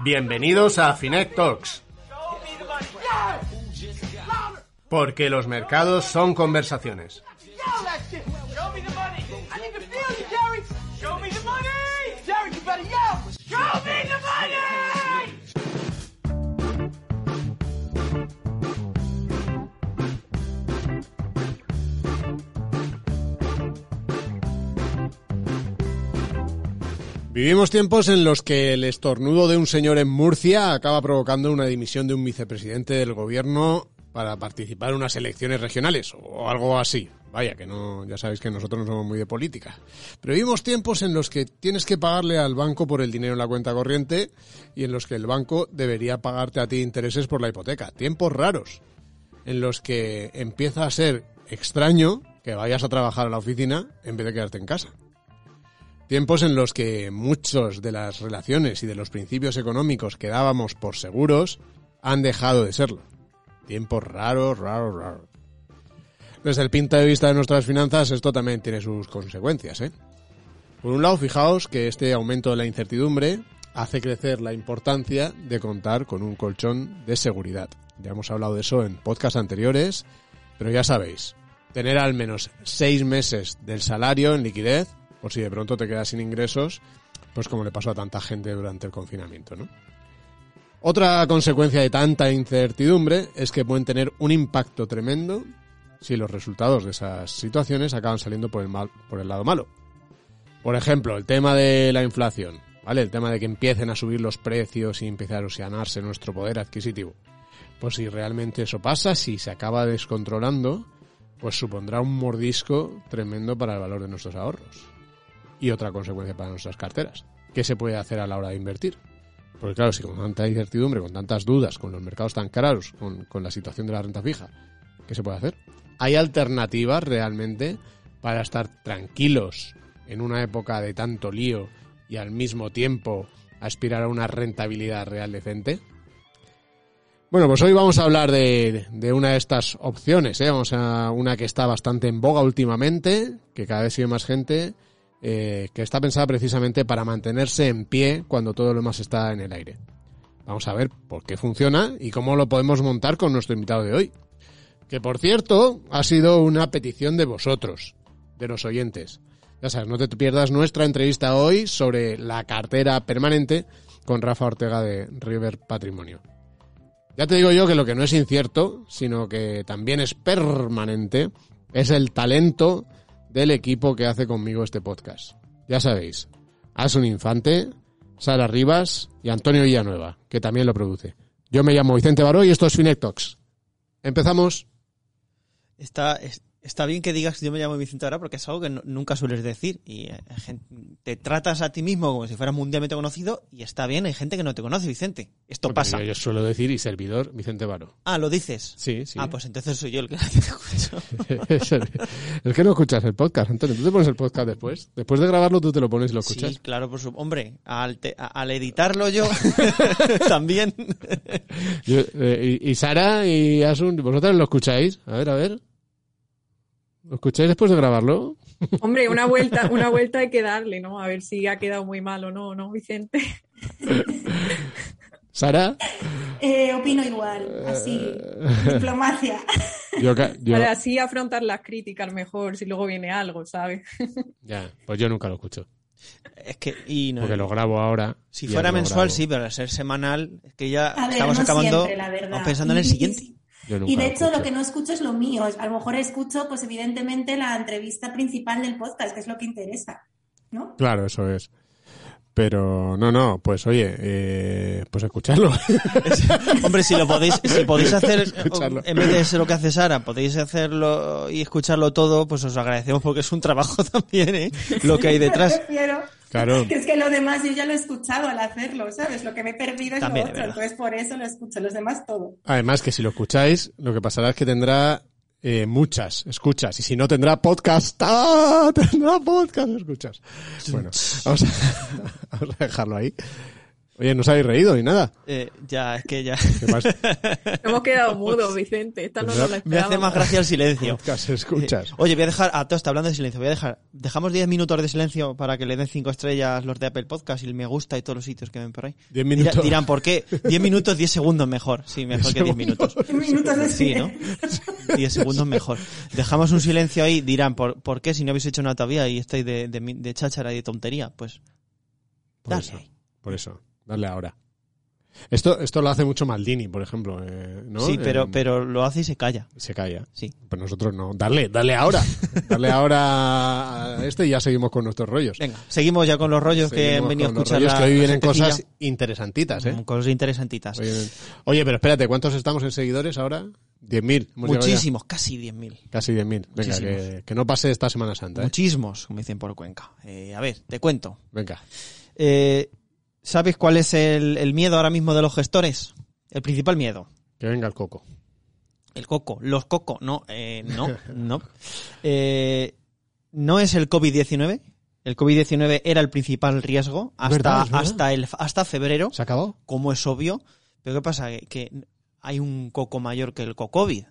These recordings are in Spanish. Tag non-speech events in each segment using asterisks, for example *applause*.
Bienvenidos a Finet Talks. Porque los mercados son conversaciones. Vivimos tiempos en los que el estornudo de un señor en Murcia acaba provocando una dimisión de un vicepresidente del gobierno para participar en unas elecciones regionales o algo así. Vaya, que no, ya sabéis que nosotros no somos muy de política. Pero vivimos tiempos en los que tienes que pagarle al banco por el dinero en la cuenta corriente y en los que el banco debería pagarte a ti intereses por la hipoteca. Tiempos raros en los que empieza a ser extraño que vayas a trabajar a la oficina en vez de quedarte en casa. Tiempos en los que muchos de las relaciones y de los principios económicos que dábamos por seguros han dejado de serlo. Tiempos raros, raros, raros. Desde el punto de vista de nuestras finanzas, esto también tiene sus consecuencias. ¿eh? Por un lado, fijaos que este aumento de la incertidumbre hace crecer la importancia de contar con un colchón de seguridad. Ya hemos hablado de eso en podcasts anteriores, pero ya sabéis, tener al menos seis meses del salario en liquidez, por si de pronto te quedas sin ingresos, pues como le pasó a tanta gente durante el confinamiento, ¿no? Otra consecuencia de tanta incertidumbre es que pueden tener un impacto tremendo si los resultados de esas situaciones acaban saliendo por el, mal, por el lado malo. Por ejemplo, el tema de la inflación, ¿vale? El tema de que empiecen a subir los precios y empiece a erosionarse nuestro poder adquisitivo. Pues si realmente eso pasa, si se acaba descontrolando, pues supondrá un mordisco tremendo para el valor de nuestros ahorros. Y otra consecuencia para nuestras carteras. ¿Qué se puede hacer a la hora de invertir? Porque claro, si con tanta incertidumbre, con tantas dudas, con los mercados tan caros, con, la situación de la renta fija, ¿qué se puede hacer? ¿Hay alternativas realmente para estar tranquilos en una época de tanto lío y al mismo tiempo aspirar a una rentabilidad real decente? Bueno, pues hoy vamos a hablar de, de una de estas opciones, ¿eh? Vamos a una que está bastante en boga últimamente, que cada vez sigue más gente, eh, que está pensada precisamente para mantenerse en pie cuando todo lo demás está en el aire. Vamos a ver por qué funciona y cómo lo podemos montar con nuestro invitado de hoy. Que por cierto, ha sido una petición de vosotros, de los oyentes. Ya sabes, no te pierdas nuestra entrevista hoy sobre la cartera permanente con Rafa Ortega de River Patrimonio. Ya te digo yo que lo que no es incierto, sino que también es permanente, es el talento del equipo que hace conmigo este podcast. Ya sabéis, Asun Infante, Sara Rivas y Antonio Villanueva, que también lo produce. Yo me llamo Vicente Baró y esto es Finet Talks. Empezamos. Está, es- está bien que digas yo me llamo Vicente ahora porque es algo que no- nunca sueles decir. Y eh, te tratas a ti mismo como si fueras mundialmente conocido y está bien, hay gente que no te conoce, Vicente. Esto pasa. Yo, yo suelo decir y servidor Vicente Baró. Ah, ¿lo dices? Sí, sí. Ah, pues entonces soy yo el que te *laughs* escucho. *laughs* es que no escuchas el podcast, Antonio. Tú te pones el podcast después. Después de grabarlo, tú te lo pones y lo escuchas. Sí, claro, por su... Hombre, al, te- al editarlo yo *laughs* también. Yo, eh, y, y Sara y Asun, ¿vosotros lo escucháis? A ver, a ver. ¿Lo escucháis después de grabarlo? Hombre, una vuelta, *laughs* una vuelta hay que darle, ¿no? A ver si ha quedado muy mal o no, ¿no, Vicente? *laughs* Sara, Eh, opino igual, así, diplomacia. *laughs* yo, yo- Para así afrontar las críticas mejor, si luego viene algo, ¿sabes? ya, pues yo nunca lo escucho, es que... Y no, porque lo grabo ahora. si fuera mensual, sí, pero al ser semanal, es que ya A ver, estamos no acabando siempre, la verdad. estamos pensando en el siguiente. Y de hecho escucho. lo que no escucho es lo mío. A lo mejor escucho, pues evidentemente, la entrevista principal del podcast, que es lo que interesa, ¿no? Claro, eso es. Pero no, no, pues oye, eh, pues escucharlo. Hombre, si lo podéis, si podéis hacer, *laughs* Escucharlo. en vez de ser lo que hace Sara, podéis hacerlo y escucharlo todo, pues os agradecemos porque es un trabajo *laughs* también, ¿eh? Lo que hay detrás. *laughs* Me refiero Claro. que *laughs* es que lo demás yo ya lo he escuchado al hacerlo, ¿sabes? Lo que me he perdido es También, lo otro, entonces por eso lo escucho, los demás todo. Además que si lo escucháis, lo que pasará es que tendrá eh, muchas escuchas. Y si no, tendrá podcast. *laughs* ¡Ah! Tendrá podcast escuchas. Bueno, vamos a, *laughs* vamos a dejarlo ahí. Oye, no os habéis reído ni nada. Eh, ya, es que ya. ¿Qué pasa? *laughs* Hemos quedado mudos, Vicente. Esta no nos la Me hace más gracia el silencio. Podcast escuchas. Eh, Oye, voy a dejar, a todo esto hablando de silencio, voy a dejar, dejamos 10 minutos de silencio para que le den 5 estrellas los de Apple Podcast y el me gusta y todos los sitios que ven por ahí. 10 Dirá- minutos. dirán, ¿por qué? 10 minutos, 10 segundos mejor. Sí, mejor que 10 minutos. Minutos de Sí, ¿no? 10 segundos mejor. Dejamos un silencio ahí, dirán, ¿por, por qué si no habéis hecho nada todavía y estáis de, de, cháchara y de tontería? Pues, Por dale eso. Por eso. Dale ahora. Esto, esto lo hace mucho Maldini, por ejemplo. eh, ¿no? Sí, pero, pero lo hace y se calla. Se calla. Sí. Pues nosotros no. Dale, dale ahora. *laughs* Dale ahora a este y ya seguimos con nuestros rollos. Venga, seguimos ya con los rollos que han venido a los escuchar rollos la- que hoy vienen cosas interesantitas, ¿eh? Mm, Cosas interesantitas. Oye, pero espérate, ¿cuántos estamos en seguidores ahora? 10.000. Hemos llegado ya. Muchísimos, casi 10.000. Casi 10.000. Venga, que no pase esta Semana Santa, ¿eh? Muchísimos, como dicen por Cuenca. Eh, a ver, te cuento. Venga. Eh, ¿Sabes cuál es el, el miedo ahora mismo de los gestores? El principal miedo. Que venga el coco. El coco. Los coco. No, eh, no, no. *laughs* Eh, no es el COVID-19. El COVID-19 era el principal riesgo hasta, verdad, es verdad. hasta, el, hasta febrero, ¿Se acabó? como es obvio. Pero ¿qué pasa? Que, que hay un coco mayor que el cocovid.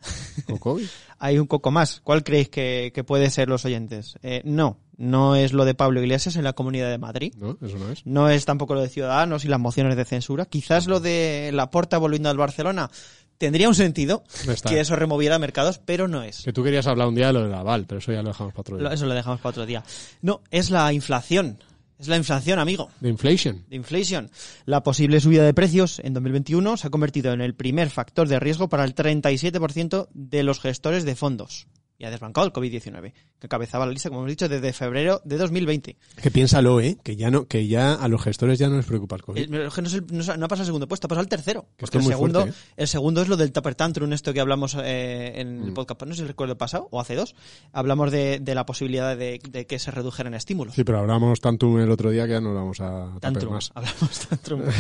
¿Con COVID? *laughs* Hay un coco más. ¿Cuál creéis que, que puede ser los oyentes? Eh, no, no es lo de Pablo Iglesias en la Comunidad de Madrid. No, eso no es. No es tampoco lo de Ciudadanos y las mociones de censura. Quizás lo de la porta volviendo al Barcelona tendría un sentido Está. que eso removiera mercados, pero no es. Que tú querías hablar un día de lo del aval, pero eso ya lo dejamos para otro día. Eso lo dejamos para otro día. No, es la inflación. Es la inflación, amigo. De inflation. De inflation. La posible subida de precios en 2021 se ha convertido en el primer factor de riesgo para el 37% de los gestores de fondos. Y ha desbancado el COVID-19, que cabezaba la lista, como hemos dicho, desde febrero de 2020. Que piénsalo, ¿eh? Que ya no, que ya a los gestores ya no les preocupa el COVID. El- no, es el- no no ha pasado al segundo puesto, ha pasado al tercero. Que Porque el segundo, fuerte, ¿eh? el segundo es lo del Tupper Tantrum, esto que hablamos eh, en el Mm. podcast, no sé si recuerdo el pasado o hace dos. Hablamos de, de la posibilidad de, de que se redujeran estímulos. Sí, pero hablamos tanto el otro día que ya no lo vamos a Tantrum, más. hablamos tantrum. *laughs*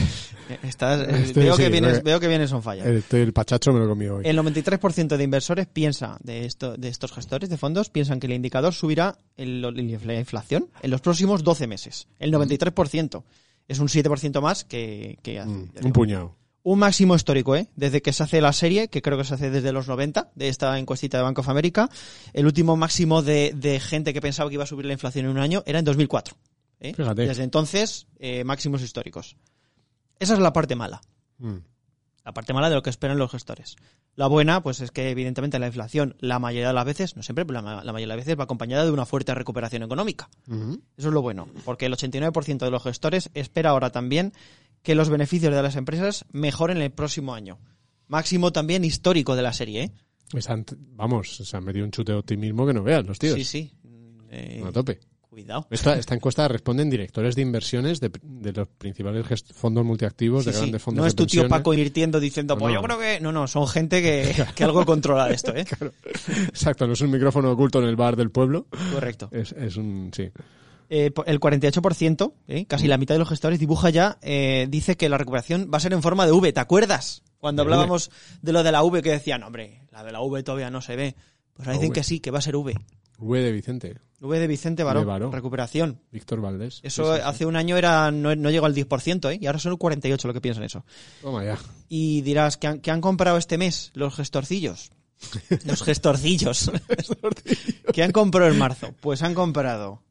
Eh, Estás, eh, Estoy- veo, sí, que vienes, veo que vienes on fire. El, el pachacho me lo comí hoy. El 93% de inversores piensa, de, esto, de estos gestores de fondos, piensan que el indicador subirá la inflación en los próximos 12 meses. El 93%. Es un 7% más que... que hace- Mm, ya un puñado. Un máximo histórico, ¿eh? Desde que se hace la serie, que creo que se hace desde los 90, de esta encuestita de Bank of America, el último máximo de, de gente que pensaba que iba a subir la inflación en un año era en 2004. ¿eh? Fíjate. Desde entonces, eh, máximos históricos. Esa es la parte mala. Mm. La parte mala de lo que esperan los gestores. La buena, pues es que evidentemente la inflación, la mayoría de las veces, no siempre, pero la, la mayoría de las veces va acompañada de una fuerte recuperación económica. Eso es lo bueno, porque el 89% de los gestores espera ahora también que los beneficios de las empresas mejoren el próximo año. Máximo también histórico de la serie, ¿eh? Están- vamos, se han metido un chute de optimismo que no veas los tíos. Sí, sí. Eh, A tope. Cuidado. Esta, esta encuesta responden directores de inversiones de, de los principales gest- fondos multiactivos, Sí, de sí. grandes fondos No es tu tío. Paco invirtiendo diciendo, No, pues no. yo creo que... No, no, son gente que, *laughs* que algo controla esto, ¿eh? Exacto, no es un micrófono oculto en el bar del pueblo. Correcto. Es, es un. Sí. Eh, el 48%, ¿eh? casi la mitad de los gestores dibuja ya, eh, dice que la recuperación va a ser en forma de V. ¿Te acuerdas? Cuando De hablábamos de lo de la V que decían, hombre, la de la V todavía no se ve. Pues ahora dicen V. que sí, que va a ser V. V de Vicente, V de Vicente Baró, De Baró. recuperación. Víctor Valdés. Eso Sí, sí, sí. hace un año era no, no llegó al 10%, ¿eh? y ahora son el 48% lo que piensan eso. Toma ya. Y dirás, ¿qué han, qué han comprado este mes los gestorcillos? *laughs* Los gestorcillos. ¿Qué han comprado en marzo? Pues han comprado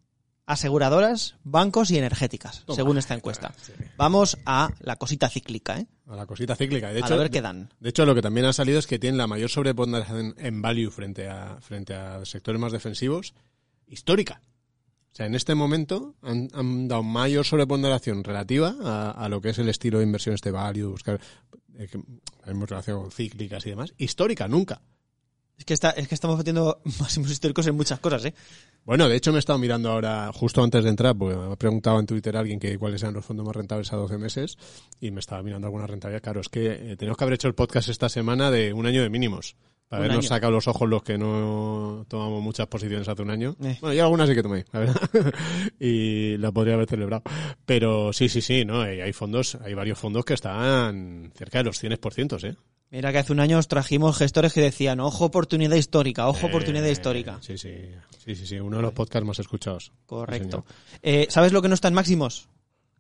aseguradoras, bancos y energéticas, Toma. según esta encuesta. Vamos a la cosita cíclica, ¿eh? A la cosita cíclica. De a hecho, ver qué dan. de hecho, lo que también ha salido es que tienen la mayor sobreponderación en value frente a, frente a sectores más defensivos histórica. O sea, en este momento han, han dado mayor sobreponderación relativa a, a lo que es el estilo de inversión este value, buscar, eh, hemos relacionado con cíclicas y demás. Histórica, nunca. Es que, está, es que estamos metiendo *laughs* máximos históricos en muchas cosas, ¿eh? Bueno, de hecho me he estado mirando ahora, justo antes de entrar, porque me ha preguntado en Twitter alguien que cuáles eran los fondos más rentables a 12 meses, y me estaba mirando alguna rentabilidad. Claro, es que eh, tenemos que haber hecho el podcast esta semana de un año de mínimos. Para habernos año. sacado los ojos los que no tomamos muchas posiciones hace un año. Eh. Bueno, yo algunas sí que tomé, la verdad. *laughs* y la podría haber celebrado. Pero sí, sí, sí, ¿no? Y hay fondos, hay varios fondos que están cerca de los 100%, ¿eh? Mira que hace un año os trajimos gestores que decían, ojo oportunidad histórica, ojo oportunidad Eh, histórica. Sí, sí, sí, sí, sí, uno de los podcasts más escuchados. Correcto. Eh, ¿Sabes lo que no está en máximos?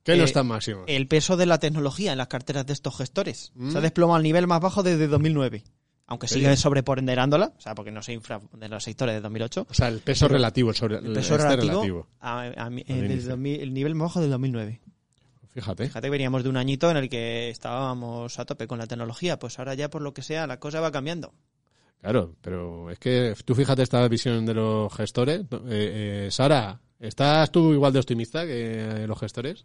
¿Qué no Eh, están máximos? El peso de la tecnología en las carteras de estos gestores Mm. se ha desplomado al nivel más bajo desde 2009. Aunque ¿En sigue sobreponderándola, o sea, porque no se infra de los sectores de 2008. O sea, el peso relativo, el sobre, El peso este relativo, a- a del inicio. 2000 el nivel más bajo del 2009. Fíjate. Fíjate que veníamos de un añito en el que estábamos a tope con la tecnología, pues ahora ya por lo que sea la cosa va cambiando. Claro, pero es que tú fíjate esta visión de los gestores. Eh, eh, Sara, ¿estás tú igual de optimista que los gestores?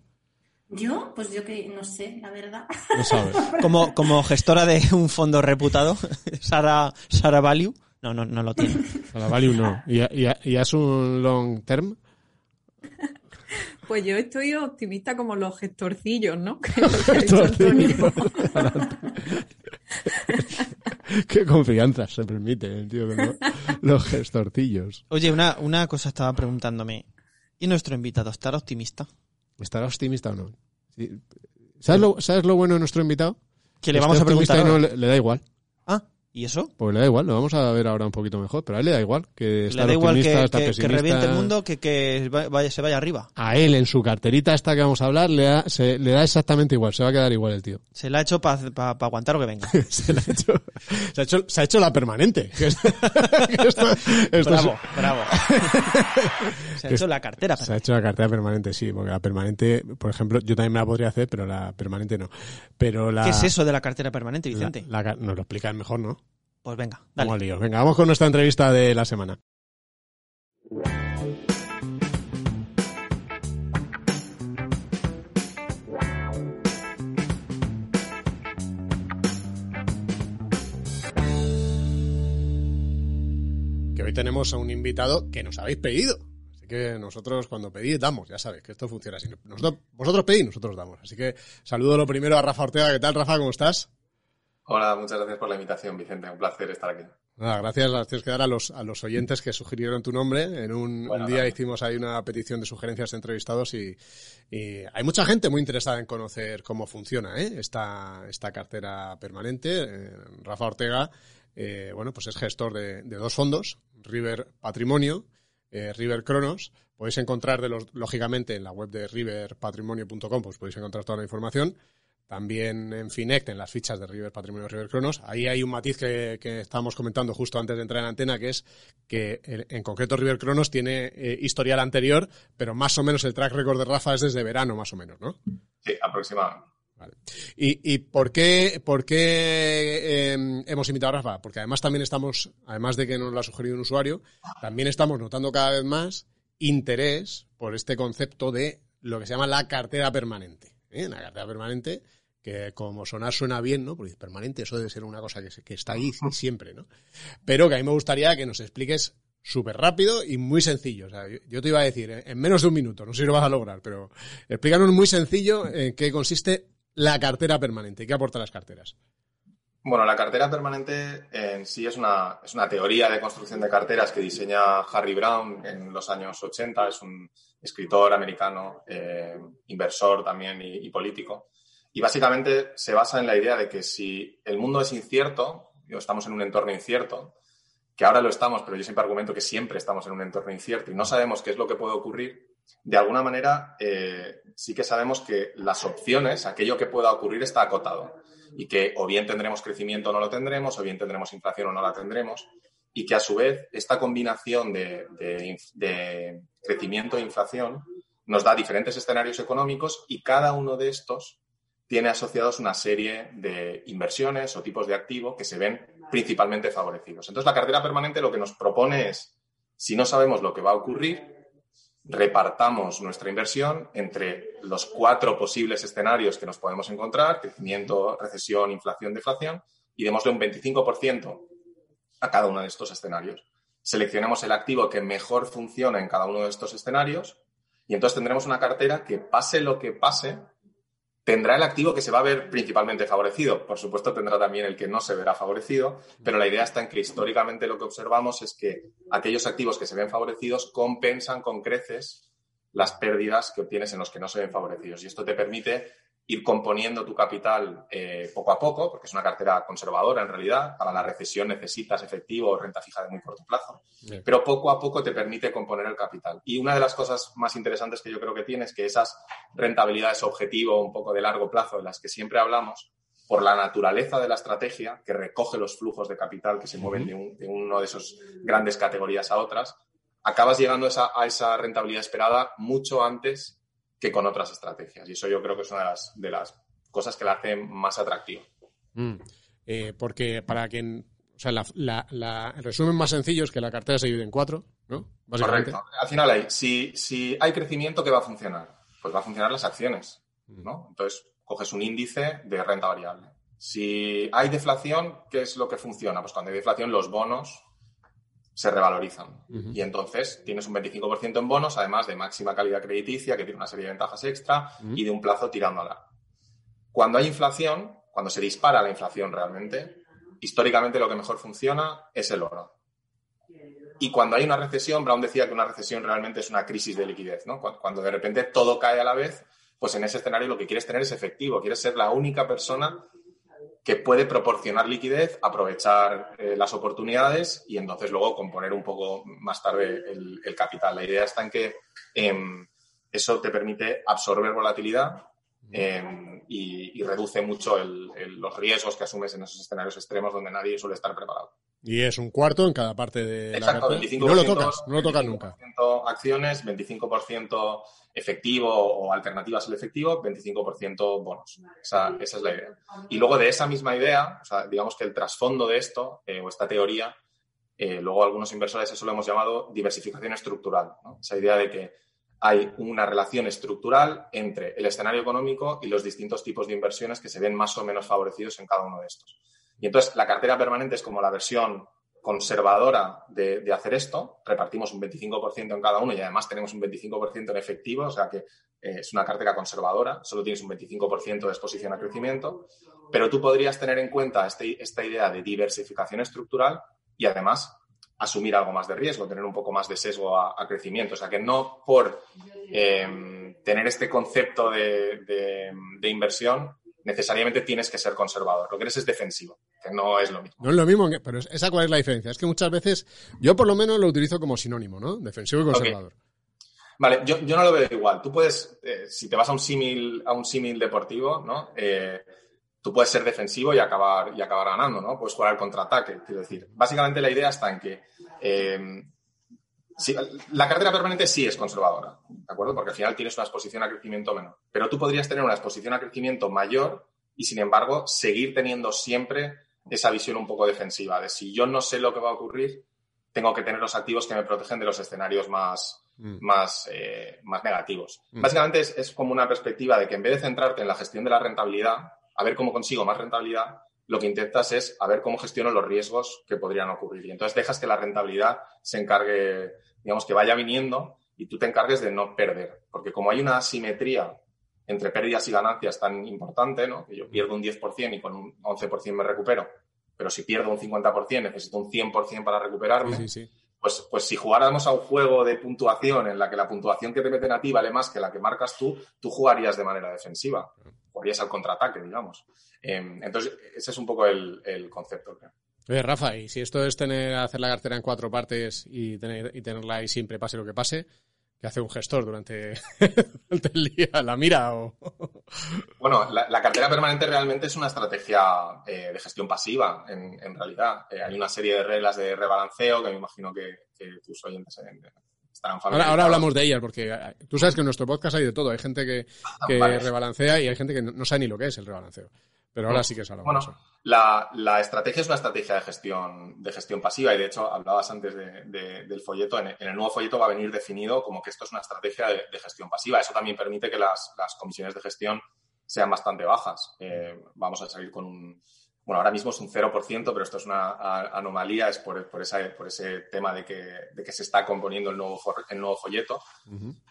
Yo, pues yo que no sé, la verdad. No sabes. *laughs* Como, como gestora de un fondo reputado, *laughs* Sara, Sara Value, no, no, no lo tiene. Para Value no. ¿Y, y, y has un long term? Pues yo estoy optimista como los gestorcillos, ¿no? *laughs* Que es Antonio. Qué confianza se permite, el tío, los gestorcillos. Oye, una, una cosa estaba preguntándome. ¿Y nuestro invitado estará optimista? ¿Estará optimista o no? ¿Sabes, lo, ¿Sabes lo bueno de nuestro invitado? Que le vamos a optimista preguntar. no, le da igual. ¿Y eso? Pues le da igual, lo vamos a ver ahora un poquito mejor, pero a él le da igual. Que Le estar da igual que, que- reviente el mundo que, que vaya, se vaya arriba. A él, en su carterita esta que vamos a hablar, le da, se- le da exactamente igual, se va a quedar igual el tío. *laughs* Se la ha hecho para aguantar lo que venga. *laughs* se, la ha hecho, se, ha hecho, se ha hecho la permanente. *laughs* Esto- es- bravo, bravo. se ha hecho la cartera. Se ha hecho la cartera permanente, sí, porque la permanente, por ejemplo, yo también me la podría hacer, pero la permanente no. Pero la, ¿Qué es eso de la cartera permanente, Vicente? la nos lo explican mejor, ¿no? Pues venga, dale. lío. Venga, vamos con nuestra entrevista de la semana. Que hoy tenemos a un invitado que nos habéis pedido. Así que nosotros cuando pedís damos, ya sabéis que esto funciona así. Nosotros, vosotros pedís, nosotros damos. Así que saludo lo primero a Rafa Ortega. ¿Qué tal, Rafa? ¿Cómo estás? Hola, muchas gracias por la invitación, Vicente. Un placer estar aquí. Nada, gracias las tienes que dar a los, a los oyentes que sugirieron tu nombre. En un, Bueno, un día nada. hicimos ahí una petición de sugerencias de entrevistados y, y hay mucha gente muy interesada en conocer cómo funciona ¿eh? esta, esta cartera permanente. Eh, Rafa Ortega, eh, bueno, pues es gestor de, de dos fondos, River Patrimonio, eh, River Cronos. Podéis encontrar, de los, lógicamente, en la web de riverpatrimonio.com, pues podéis encontrar toda la información. También en Finect, en las fichas de River Patrimonio River Cronos. Ahí hay un matiz que, que estábamos comentando justo antes de entrar en antena, que es que en concreto River Cronos tiene eh, historial anterior, pero más o menos el track record de Rafa es desde verano, más o menos, ¿no? Sí, aproximadamente. ¿Y, y por qué, por qué eh, hemos invitado a Rafa? Porque además también estamos, además de que nos lo ha sugerido un usuario, también estamos notando cada vez más interés por este concepto de lo que se llama la cartera permanente. ¿eh? La cartera permanente, que como sonar suena bien, ¿no? Porque permanente, eso debe ser una cosa que, se- que está ahí siempre, ¿no? Pero que a mí me gustaría que nos expliques súper rápido y muy sencillo. O sea, yo, yo te iba a decir, eh, en menos de un minuto, no sé si lo vas a lograr, pero explícanos muy sencillo en qué consiste la cartera permanente y qué aporta las carteras. Bueno, la cartera permanente en sí es una, es una teoría de construcción de carteras que diseña Harry Brown en los años 80. Es un escritor americano, eh, inversor también y, y político. Y básicamente se basa en la idea de que si el mundo es incierto, o estamos en un entorno incierto, que ahora lo estamos, pero yo siempre argumento que siempre estamos en un entorno incierto y no sabemos qué es lo que puede ocurrir, de alguna manera eh, sí que sabemos que las opciones, aquello que pueda ocurrir está acotado y que o bien tendremos crecimiento o no lo tendremos, o bien tendremos inflación o no la tendremos, y que a su vez esta combinación de, de crecimiento e inflación nos da diferentes escenarios económicos y cada uno de estos tiene asociados una serie de inversiones o tipos de activo que se ven principalmente favorecidos. Entonces, la cartera permanente lo que nos propone es, si no sabemos lo que va a ocurrir, repartamos nuestra inversión entre los cuatro posibles escenarios que nos podemos encontrar, crecimiento, recesión, inflación, deflación, y démosle un 25% a cada uno de estos escenarios. Seleccionemos el activo que mejor funciona en cada uno de estos escenarios y entonces tendremos una cartera que pase lo que pase, tendrá el activo que se va a ver principalmente favorecido. Por supuesto, tendrá también el que no se verá favorecido, pero la idea está en que históricamente lo que observamos es que aquellos activos que se ven favorecidos compensan con creces las pérdidas que obtienes en los que no se ven favorecidos. Y esto te permite ir componiendo tu capital eh, poco a poco, porque es una cartera conservadora en realidad. Para la recesión necesitas efectivo o renta fija de muy corto plazo, Bien. pero poco a poco te permite componer el capital. Y una de las cosas más interesantes que yo creo que tiene es que esas rentabilidades objetivo un poco de largo plazo de las que siempre hablamos, por la naturaleza de la estrategia, que recoge los flujos de capital que se mueven de, un- de uno de esos grandes categorías a otras, acabas llegando a esa, a esa rentabilidad esperada mucho antes que con otras estrategias. Y eso yo creo que es una de las, de las cosas que la hacen más atractiva. Mm. Eh, porque para quien. O sea, la- la- la- el resumen más sencillo es que la cartera se divide en cuatro, ¿no? Correcto. Al final hay, si, si hay crecimiento, ¿qué va a funcionar? Pues va a funcionar las acciones, ¿no? Entonces, coges un índice de renta variable. Si hay deflación, ¿qué es lo que funciona? Pues cuando hay deflación, los bonos se revalorizan. Y entonces tienes un 25% en bonos, además de máxima calidad crediticia, que tiene una serie de ventajas extra, y de un plazo tirando a largo. Cuando hay inflación, cuando se dispara la inflación realmente, históricamente lo que mejor funciona es el oro. Y cuando hay una recesión, Brown decía que una recesión realmente es una crisis de liquidez, ¿no? Cu- Cuando de repente todo cae a la vez, pues en ese escenario lo que quieres tener es efectivo, quieres ser la única persona que puede proporcionar liquidez, aprovechar eh, las oportunidades y entonces luego componer un poco más tarde el, capital. La idea está en que em, eso te permite absorber volatilidad em, y, y reduce mucho el- el- los riesgos que asumes en esos escenarios extremos donde nadie suele estar preparado. Y es un cuarto en cada parte de Exacto, la cartera. 25%, Y no lo tocas, no lo tocas nunca. 25% acciones, 25% efectivo o alternativas al efectivo, 25% bonos. Esa, esa es la idea. Y luego de esa misma idea, o sea, digamos que el trasfondo de esto, eh, o esta teoría, eh, luego algunos inversores eso lo hemos llamado diversificación estructural. ¿no? Esa idea de que hay una relación estructural entre el escenario económico y los distintos tipos de inversiones que se ven más o menos favorecidos en cada uno de estos. Y entonces la cartera permanente es como la versión conservadora de, de hacer esto. Repartimos un 25% en cada uno y además tenemos un 25% en efectivo, o sea que eh, es una cartera conservadora, solo tienes un 25% de exposición a crecimiento, pero tú podrías tener en cuenta este- esta idea de diversificación estructural y además asumir algo más de riesgo, tener un poco más de sesgo a, a crecimiento. O sea que no por eh, tener este concepto de, de- de inversión necesariamente tienes que ser conservador. Lo que eres es defensivo, que no es lo mismo. No es lo mismo, pero es- esa cuál es la diferencia. Es que muchas veces, yo por lo menos lo utilizo como sinónimo, ¿no? Defensivo y conservador. Vale, yo, yo no lo veo igual. Tú puedes, eh, si te vas a un símil, a un símil deportivo, ¿no? Eh, tú puedes ser defensivo y acabar, y acabar ganando, ¿no? Puedes jugar al contraataque, quiero decir. Básicamente la idea está en que eh, si- la cartera permanente sí es conservadora, ¿de acuerdo? Porque al final tienes una exposición a crecimiento menor. Pero tú podrías tener una exposición a crecimiento mayor y, sin embargo, seguir teniendo siempre esa visión un poco defensiva de si yo no sé lo que va a ocurrir, tengo que tener los activos que me protegen de los escenarios más, Mm. más, eh, más negativos. Mm. Básicamente es, es como una perspectiva de que en vez de centrarte en la gestión de la rentabilidad, a ver cómo consigo más rentabilidad, lo que intentas es a ver cómo gestiono los riesgos que podrían ocurrir. Y entonces dejas que la rentabilidad se encargue, digamos, que vaya viniendo y tú te encargues de no perder. Porque como hay una asimetría entre pérdidas y ganancias tan importante, ¿no? que yo pierdo un 10% y con un 11% me recupero, pero si pierdo un 50% necesito un 100% para recuperarme, Sí, sí, sí. pues, pues si jugáramos a un juego de puntuación en la que la puntuación que te meten a ti vale más que la que marcas tú, tú jugarías de manera defensiva. Jugarías al contraataque, digamos. Eh, entonces, ese es un poco el, el concepto, creo. Oye, Rafa, y si esto es tener, hacer la cartera en cuatro partes y, tener, y tenerla ahí siempre, pase lo que pase, ¿qué hace un gestor durante, *laughs* durante el día? ¿La mira o...? Bueno, la, la cartera permanente realmente es una estrategia eh, de gestión pasiva, en, en realidad. Eh, hay una serie de reglas de rebalanceo que me imagino que, que tus oyentes Ahora, ahora hablamos de ellas, porque eh, tú sabes que en nuestro podcast hay de todo. Hay gente que, *laughs* que Vale. rebalancea y hay gente que no, sabe ni lo que es el rebalanceo. Pero ahora sí que es algo Bueno, eso. la, la estrategia es una estrategia de gestión, de gestión pasiva y de hecho hablabas antes de- de- del folleto. En, en el nuevo folleto va a venir definido como que esto es una estrategia de, de gestión pasiva. Eso también permite que las, las comisiones de gestión sean bastante bajas. Eh, vamos a salir con un... Bueno, ahora mismo es un 0%, pero esto es una anomalía, es por, por, esa- por ese tema de que, de que se está componiendo el nuevo, el nuevo folleto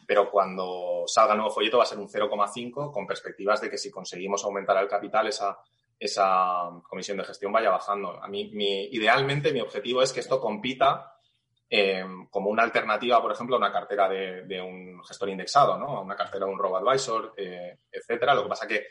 pero cuando salga el nuevo folleto va a ser un 0,5 con perspectivas de que si conseguimos aumentar el capital, esa, esa comisión de gestión vaya bajando. A mí, mi, idealmente, mi objetivo es que esto compita eh, como una alternativa, por ejemplo, a una cartera de, de un gestor indexado, ¿no? A una cartera de un robo-advisor, eh, etcétera. Lo que pasa que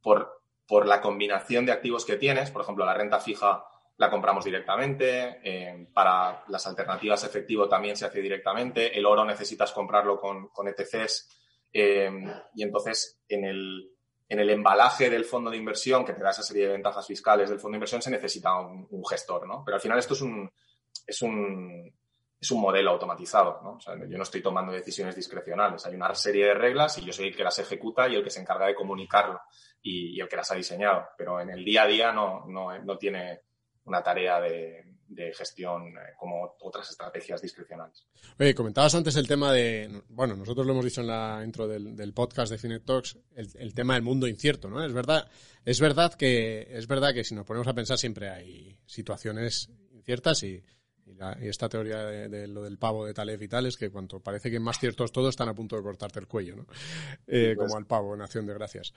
por, por la combinación de activos que tienes. Por ejemplo, la renta fija la compramos directamente. eh, para las alternativas efectivo también se hace directamente. El oro necesitas comprarlo con, con ETCs. eh, y entonces, en el, en el embalaje del fondo de inversión, que te da esa serie de ventajas fiscales del fondo de inversión, se necesita un, gestor, ¿no? Pero al final esto es un, es un, es un modelo automatizado, ¿no? Yo no estoy tomando decisiones discrecionales. Hay una serie de reglas y yo soy el que las ejecuta y el que se encarga de comunicarlo y, y el que las ha diseñado. Pero en el día a día no, no, no tiene una tarea de, de gestión eh, como otras estrategias discrecionales. Oye, comentabas antes el tema de, bueno, nosotros lo hemos dicho en la intro del, del podcast de Finet Talks, el, el, tema del mundo incierto, ¿no? Es verdad, es verdad que, es verdad que si nos ponemos a pensar siempre hay situaciones inciertas y, y, la, y esta teoría de, de, lo del pavo de Taleb y tal es que cuanto parece que más ciertos todos están a punto de cortarte el cuello, ¿no? Eh, pues, como al pavo en Acción de Gracias.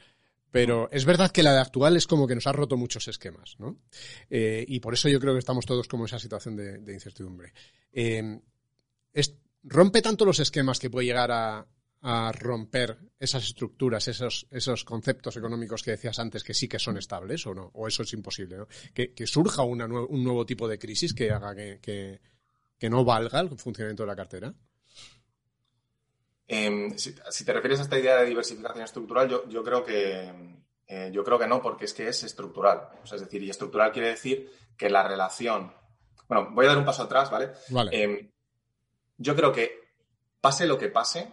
Pero es verdad que la de actual es como que nos ha roto muchos esquemas, ¿no? Eh, y por eso yo creo que estamos todos como en esa situación de, incertidumbre. Es, rompe tanto los esquemas que puede llegar a, romper esas estructuras, esos, conceptos económicos que decías antes que sí que son estables o no, o eso es imposible, ¿no? Que, surja un nuevo tipo de crisis que haga que, que, que no valga el funcionamiento de la cartera. Eh, si, si, te refieres a esta idea de diversificación estructural, yo, yo creo que eh, yo creo que no, porque es que es estructural. O sea, es decir, y estructural quiere decir que la relación. Bueno, voy a dar un paso atrás, ¿vale? vale. Eh, yo creo que pase lo que pase,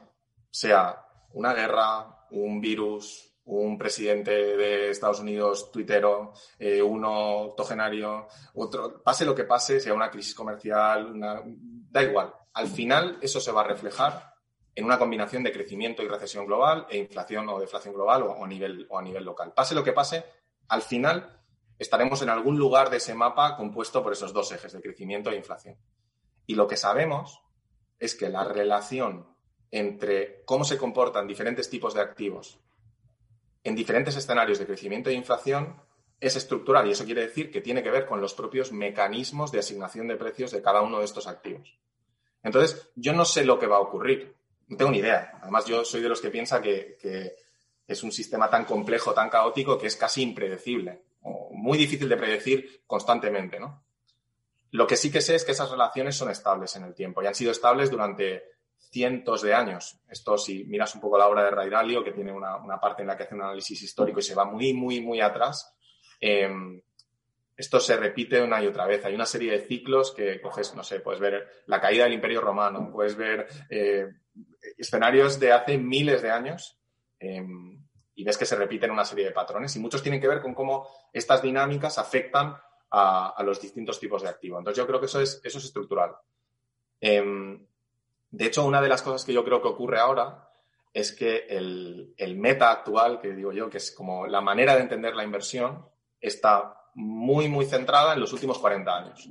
sea una guerra, un virus, un presidente de Estados Unidos tuitero, eh, uno octogenario, otro, pase lo que pase, sea una crisis comercial, una, da igual. Al final eso se va a reflejar en una combinación de crecimiento y recesión global e inflación o deflación global o, a nivel local. Pase lo que pase, al final estaremos en algún lugar de ese mapa compuesto por esos dos ejes de crecimiento e inflación. Y lo que sabemos es que la relación entre cómo se comportan diferentes tipos de activos en diferentes escenarios de crecimiento e inflación es estructural y eso quiere decir que tiene que ver con los propios mecanismos de asignación de precios de cada uno de estos activos. Entonces, yo no sé lo que va a ocurrir, no tengo ni idea. Además, yo soy de los que piensa que, que, es un sistema tan complejo, tan caótico, que es casi impredecible, muy difícil de predecir constantemente, ¿no? Lo que sí que sé es que esas relaciones son estables en el tiempo y han sido estables durante cientos de años. Esto, si miras un poco la obra de Ray Dalio, que tiene una, una parte en la que hace un análisis histórico y se va muy, muy, muy atrás, eh, esto se repite una y otra vez. Hay una serie de ciclos que coges, no sé, puedes ver la caída del Imperio Romano, puedes ver eh, escenarios de hace miles de años eh, y ves que se repiten una serie de patrones y muchos tienen que ver con cómo estas dinámicas afectan a, los distintos tipos de activo. Entonces yo creo que eso es, eso es estructural. Eh, de hecho, una de las cosas que yo creo que ocurre ahora es que el, el meta actual, que digo yo, que es como la manera de entender la inversión, está muy, muy centrada en los últimos 40 años.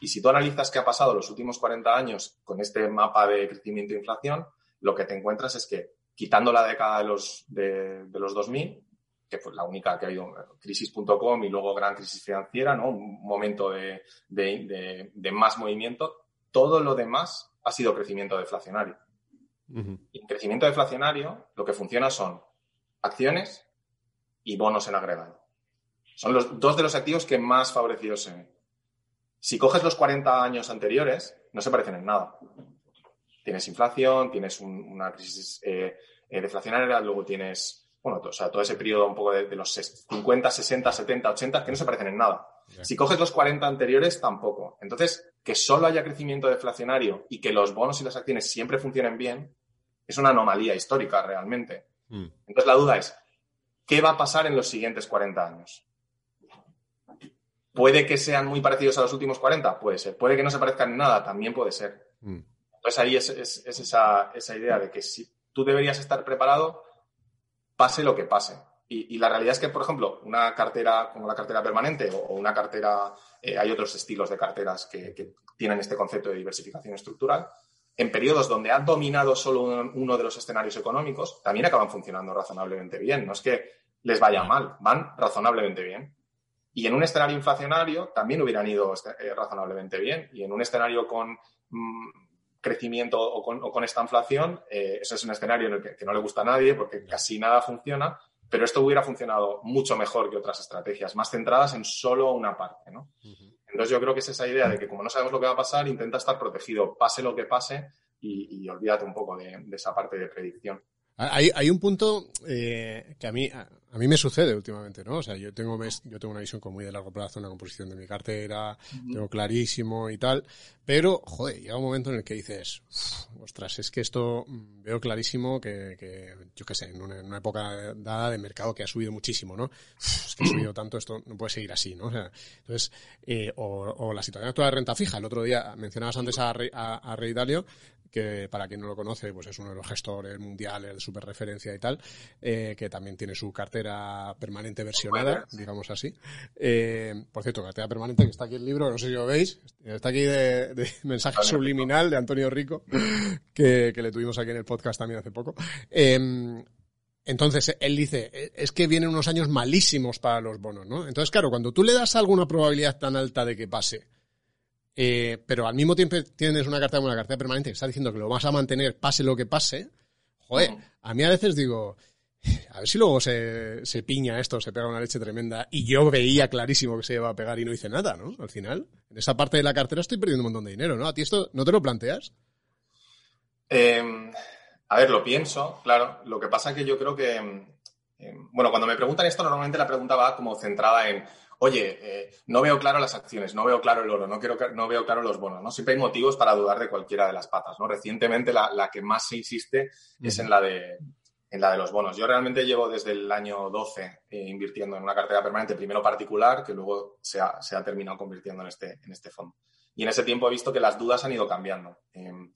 Y si tú analizas qué ha pasado los últimos 40 años con este mapa de crecimiento e inflación, lo que te encuentras es que, quitando la década de los, de, de los 2000, que fue la única que ha habido, crisis.com y luego gran crisis financiera, ¿no? un momento de, de, de, más movimiento, todo lo demás ha sido crecimiento deflacionario. Uh -huh. Y en crecimiento deflacionario lo que funciona son acciones y bonos en agregado. Son los dos de los activos que más favorecidos se ven. Si coges los 40 años anteriores, no se parecen en nada. Tienes inflación, tienes un, una crisis eh, eh, deflacionaria, luego tienes, bueno, o sea, todo ese periodo un poco de, de, los 50, 60, 70, 80, que no se parecen en nada. Yeah. Si coges los 40 anteriores, tampoco. Entonces, que solo haya crecimiento deflacionario y que los bonos y las acciones siempre funcionen bien, es una anomalía histórica realmente. Mm. Entonces, la duda es, ¿qué va a pasar en los siguientes 40 años? ¿Puede que sean muy parecidos a los últimos 40? Puede ser. ¿Puede que no se parezcan en nada? También puede ser. Mm. Entonces ahí es, es, es esa, esa, idea de que si tú deberías estar preparado, pase lo que pase. Y, y, la realidad es que, por ejemplo, una cartera como la cartera permanente o, una cartera, eh, hay otros estilos de carteras que, que, tienen este concepto de diversificación estructural, en periodos donde han dominado solo uno, uno de los escenarios económicos, también acaban funcionando razonablemente bien. No es que les vaya mal, van razonablemente bien. Y en un escenario inflacionario también hubieran ido eh, razonablemente bien. Y en un escenario con mmm, crecimiento o con, o con, esta inflación, eh, eso es un escenario en el que, que, no le gusta a nadie porque casi nada funciona, pero esto hubiera funcionado mucho mejor que otras estrategias, más centradas en solo una parte, ¿no? Entonces yo creo que es esa idea de que como no sabemos lo que va a pasar, intenta estar protegido, pase lo que pase, y, olvídate un poco de esa parte de predicción. Hay, hay un punto eh, que a mí, a, mí me sucede últimamente, ¿no? O sea, yo tengo, yo tengo una visión como muy de largo plazo, una composición de mi cartera, tengo clarísimo y tal, pero, joder, llega un momento en el que dices, ostras, es que esto mm, veo clarísimo que, que yo qué sé, en una, época dada de mercado que ha subido muchísimo, ¿no? es que ha subido tanto, esto no puede seguir así, ¿no? O sea, entonces, eh, o, la situación actual de renta fija. El otro día mencionabas antes a, a, a Rey Dalio, que para quien no lo conoce, pues es uno de los gestores mundiales de super referencia y tal, eh, que también tiene su cartera permanente versionada, digamos así. Eh, por cierto, cartera permanente, que está aquí el libro, no sé si lo veis, está aquí de, *laughs* mensaje subliminal de Antonio Rico, que, le tuvimos aquí en el podcast también hace poco. Em, entonces, él dice, es que vienen unos años malísimos para los bonos, ¿no? Entonces, claro, cuando tú le das alguna probabilidad tan alta de que pase, eh, pero al mismo tiempo tienes una carta una cartera permanente que está diciendo que lo vas a mantener pase lo que pase, joder, a mí a veces digo, a ver si luego se, se piña esto, se pega una leche tremenda y yo veía clarísimo que se iba a pegar y no hice nada, ¿no? Al final, en esa parte de la cartera estoy perdiendo un montón de dinero, ¿no? ¿A ti esto no te lo planteas? Em, a ver, lo pienso, claro. Lo que pasa es que yo creo que, em, bueno, cuando me preguntan esto, normalmente la pregunta va como centrada en oye, eh, no veo claro las acciones, no veo claro el oro, no, quiero, no veo claro los bonos, ¿no? Siempre hay motivos para dudar de cualquiera de las patas, ¿no? Recientemente la, que más se insiste es en la, de, en la de los bonos. Yo realmente llevo desde el año 12 eh, invirtiendo en una cartera permanente, primero particular, que luego se ha, terminado convirtiendo en este, en este fondo. Y en ese tiempo he visto que las dudas han ido cambiando. Em,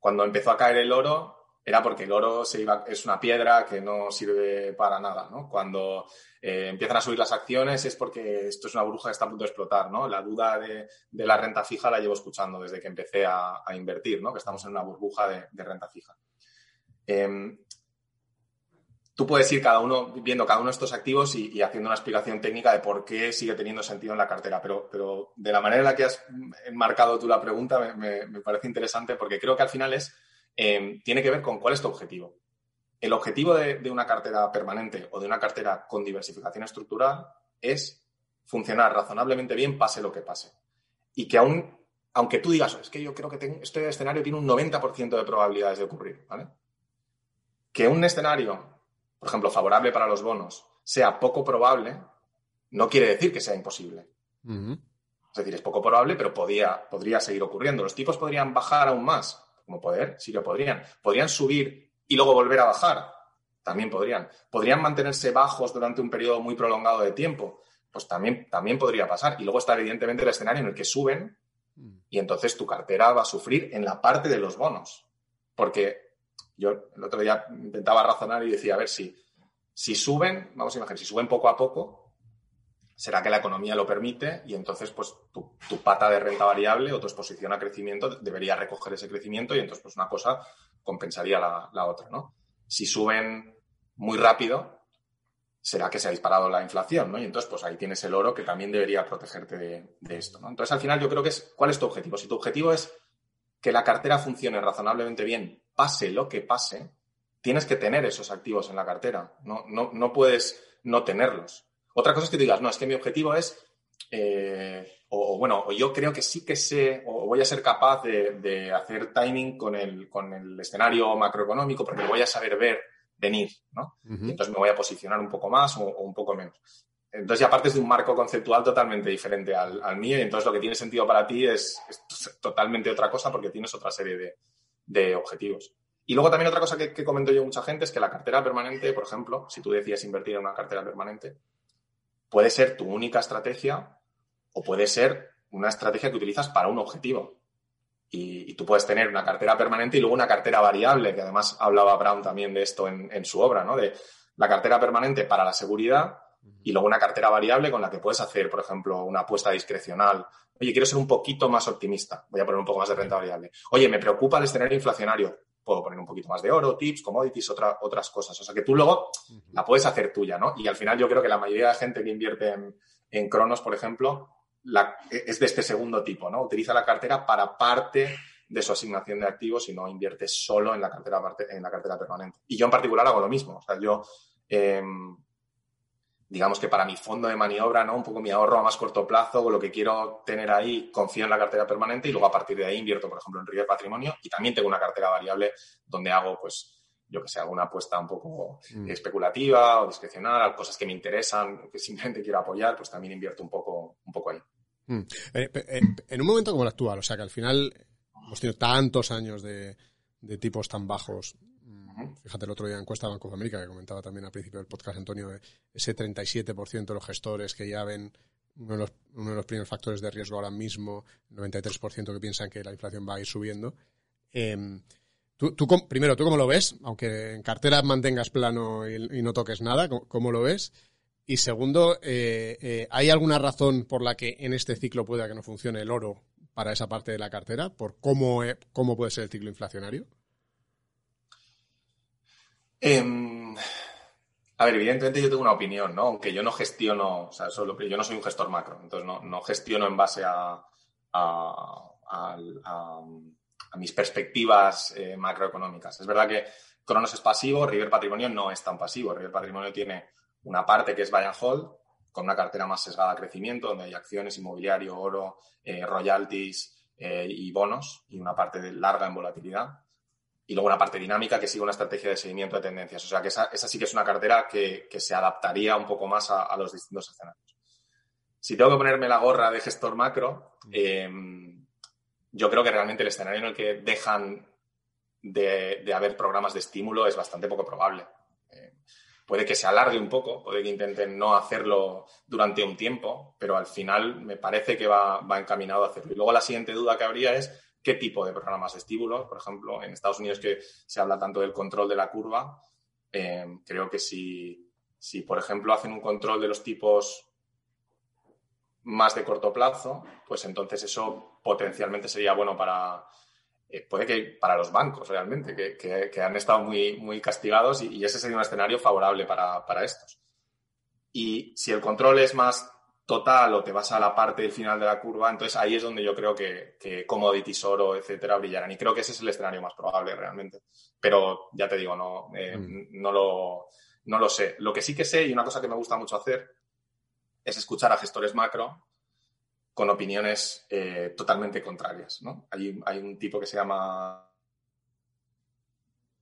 cuando empezó a caer el oro, era porque el oro es una piedra que no sirve para nada, ¿no? Cuando eh, empiezan a subir las acciones es porque esto es una burbuja que está a punto de explotar, ¿no? La duda de, la renta fija la llevo escuchando desde que empecé a, invertir, ¿no? Que estamos en una burbuja de, renta fija. Em, tú puedes ir cada uno viendo cada uno de estos activos y, haciendo una explicación técnica de por qué sigue teniendo sentido en la cartera, pero, pero de la manera en la que has enmarcado tú la pregunta me parece interesante porque creo que al final es Em, tiene que ver con cuál es tu objetivo. El objetivo de, una cartera permanente o de una cartera con diversificación estructural es funcionar razonablemente bien pase lo que pase. Y que aún, aunque tú digas, es que yo creo que este escenario tiene un 90% de probabilidades de ocurrir, ¿vale? Que un escenario, por ejemplo, favorable para los bonos, sea poco probable, no quiere decir que sea imposible. Es decir, es poco probable, pero podría seguir ocurriendo. Los tipos podrían bajar aún más, como poder, sí que podrían. Podrían subir y luego volver a bajar, también podrían. Podrían mantenerse bajos durante un periodo muy prolongado de tiempo, pues también, también podría pasar. Y luego está evidentemente el escenario en el que suben y entonces tu cartera va a sufrir en la parte de los bonos. Porque yo el otro día intentaba razonar y decía, a ver si, si suben, vamos a imaginar, si suben poco a poco, será que la economía lo permite y entonces pues tu, pata de renta variable o tu exposición a crecimiento debería recoger ese crecimiento y entonces pues una cosa compensaría la, otra, ¿no? Si suben muy rápido, será que se ha disparado la inflación, ¿no? Y entonces pues ahí tienes el oro que también debería protegerte de, de esto, ¿no? Entonces al final yo creo que es, ¿cuál es tu objetivo? Si tu objetivo es que la cartera funcione razonablemente bien, pase lo que pase, tienes que tener esos activos en la cartera, no, no, no puedes no tenerlos. Otra cosa es que digas, no, es que mi objetivo es, eh, o, bueno, o yo creo que sí que sé, o voy a ser capaz de, hacer timing con el, con el escenario macroeconómico porque voy a saber ver venir, ¿no? entonces me voy a posicionar un poco más o, un poco menos. Entonces ya partes de un marco conceptual totalmente diferente al, mío y entonces lo que tiene sentido para ti es, totalmente otra cosa porque tienes otra serie de, objetivos. Y luego también otra cosa que, que comento yo mucha gente es que la cartera permanente, por ejemplo, si tú decías invertir en una cartera permanente, puede ser tu única estrategia o puede ser una estrategia que utilizas para un objetivo. Y, tú puedes tener una cartera permanente y luego una cartera variable, que además hablaba Brown también de esto en, su obra, ¿no? De la cartera permanente para la seguridad y luego una cartera variable con la que puedes hacer, por ejemplo, una apuesta discrecional. Oye, quiero ser un poquito más optimista, voy a poner un poco más de renta variable. Oye, me preocupa el escenario inflacionario, puedo poner un poquito más de oro, tips, commodities, otra, otras cosas. O sea que tú luego la puedes hacer tuya, ¿no? Y al final yo creo que la mayoría de gente que invierte en, Cronos, por ejemplo, la, es de este segundo tipo, ¿no? Utiliza la cartera para parte de su asignación de activos y no invierte solo en la cartera, en la cartera permanente. Y yo en particular hago lo mismo. O sea, yo em, digamos que para mi fondo de maniobra, ¿no? Un poco mi ahorro a más corto plazo, lo que quiero tener ahí, confío en la cartera permanente y luego a partir de ahí invierto, por ejemplo, en River Patrimonio y también tengo una cartera variable donde hago, pues, yo que sé, alguna apuesta un poco Mm. especulativa o discrecional, cosas que me interesan, que simplemente quiero apoyar, pues también invierto un poco, un poco ahí. Mm. Eh, eh, en un momento como el actual, o sea que al final hemos tenido tantos años de, de tipos tan bajos. Fíjate el otro día en encuesta Banco de América que comentaba también al principio del podcast Antonio, eh, ese 37% de los gestores que ya ven uno de, los, primeros factores de riesgo ahora mismo, el 93% que piensan que la inflación va a ir subiendo. Em, tú, tú primero, ¿tú cómo lo ves? Aunque en cartera mantengas plano y, no toques nada, ¿cómo, cómo lo ves? Y segundo, eh, eh, ¿hay alguna razón por la que en este ciclo pueda que no funcione el oro para esa parte de la cartera? ¿Por cómo, eh, cómo puede ser el ciclo inflacionario? Em, a ver, evidentemente yo tengo una opinión, ¿no? Aunque yo no gestiono, o sea, solo, yo no soy un gestor macro, entonces no, no gestiono en base a, mis perspectivas eh, macroeconómicas. Es verdad que Cronos es pasivo, River Patrimonio no es tan pasivo. River Patrimonio tiene una parte que es buy and hold, con una cartera más sesgada a crecimiento, donde hay acciones, inmobiliario, oro, eh, royalties eh, y bonos, y una parte larga en volatilidad y luego una parte dinámica que sigue una estrategia de seguimiento de tendencias. O sea que esa, esa sí que es una cartera que, que se adaptaría un poco más a, a los distintos escenarios. Si tengo que ponerme la gorra de gestor macro, eh, yo creo que realmente el escenario en el que dejan de, de haber programas de estímulo es bastante poco probable. Eh, puede que se alargue un poco, puede que intenten no hacerlo durante un tiempo, pero al final me parece que va, va encaminado a hacerlo. Y luego la siguiente duda que habría es qué tipo de programas de estímulo. Por ejemplo, en Estados Unidos que se habla tanto del control de la curva, eh, creo que si, si, por ejemplo, hacen un control de los tipos más de corto plazo, pues entonces eso potencialmente sería bueno para, eh, puede que para los bancos realmente, que, que- que han estado muy, muy castigados y, y ese sería un escenario favorable para, para estos. Y si el control es más total o te vas a la parte del final de la curva, entonces ahí es donde yo creo que, que commodities, oro, etcétera, brillarán. Y creo que ese es el escenario más probable realmente. Pero ya te digo, no, eh, no, lo, no lo sé. Lo que sí que sé y una cosa que me gusta mucho hacer es escuchar a gestores macro con opiniones eh, totalmente contrarias. ¿no? Hay, hay un tipo que se llama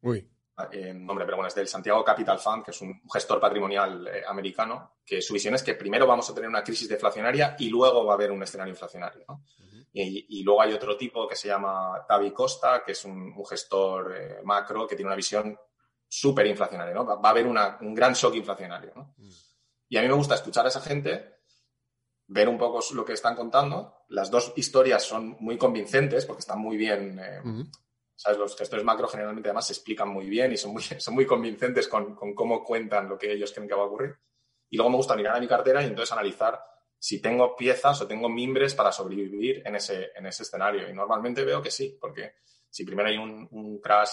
Uy, eh, nombre, pero bueno, es del Santiago Capital Fund, que es un gestor patrimonial eh, americano, que su visión es que primero vamos a tener una crisis deflacionaria y luego va a haber un escenario inflacionario. ¿no? y, y luego hay otro tipo que se llama Tavi Costa, que es un, un gestor eh, macro que tiene una visión súper inflacionaria. ¿no? Va, va a haber una- un gran shock inflacionario. ¿no? Y a mí me gusta escuchar a esa gente, ver un poco lo que están contando. Las dos historias son muy convincentes porque están muy bien eh. ¿Sabes? Los gestores macro generalmente además se explican muy bien y son muy, *laughs* son muy convincentes con, con cómo cuentan lo que ellos creen que va a ocurrir. Y luego me gusta mirar a mi cartera y entonces analizar si tengo piezas o tengo mimbres para sobrevivir en ese, en ese escenario. Y normalmente veo que sí, porque si primero hay un, un crash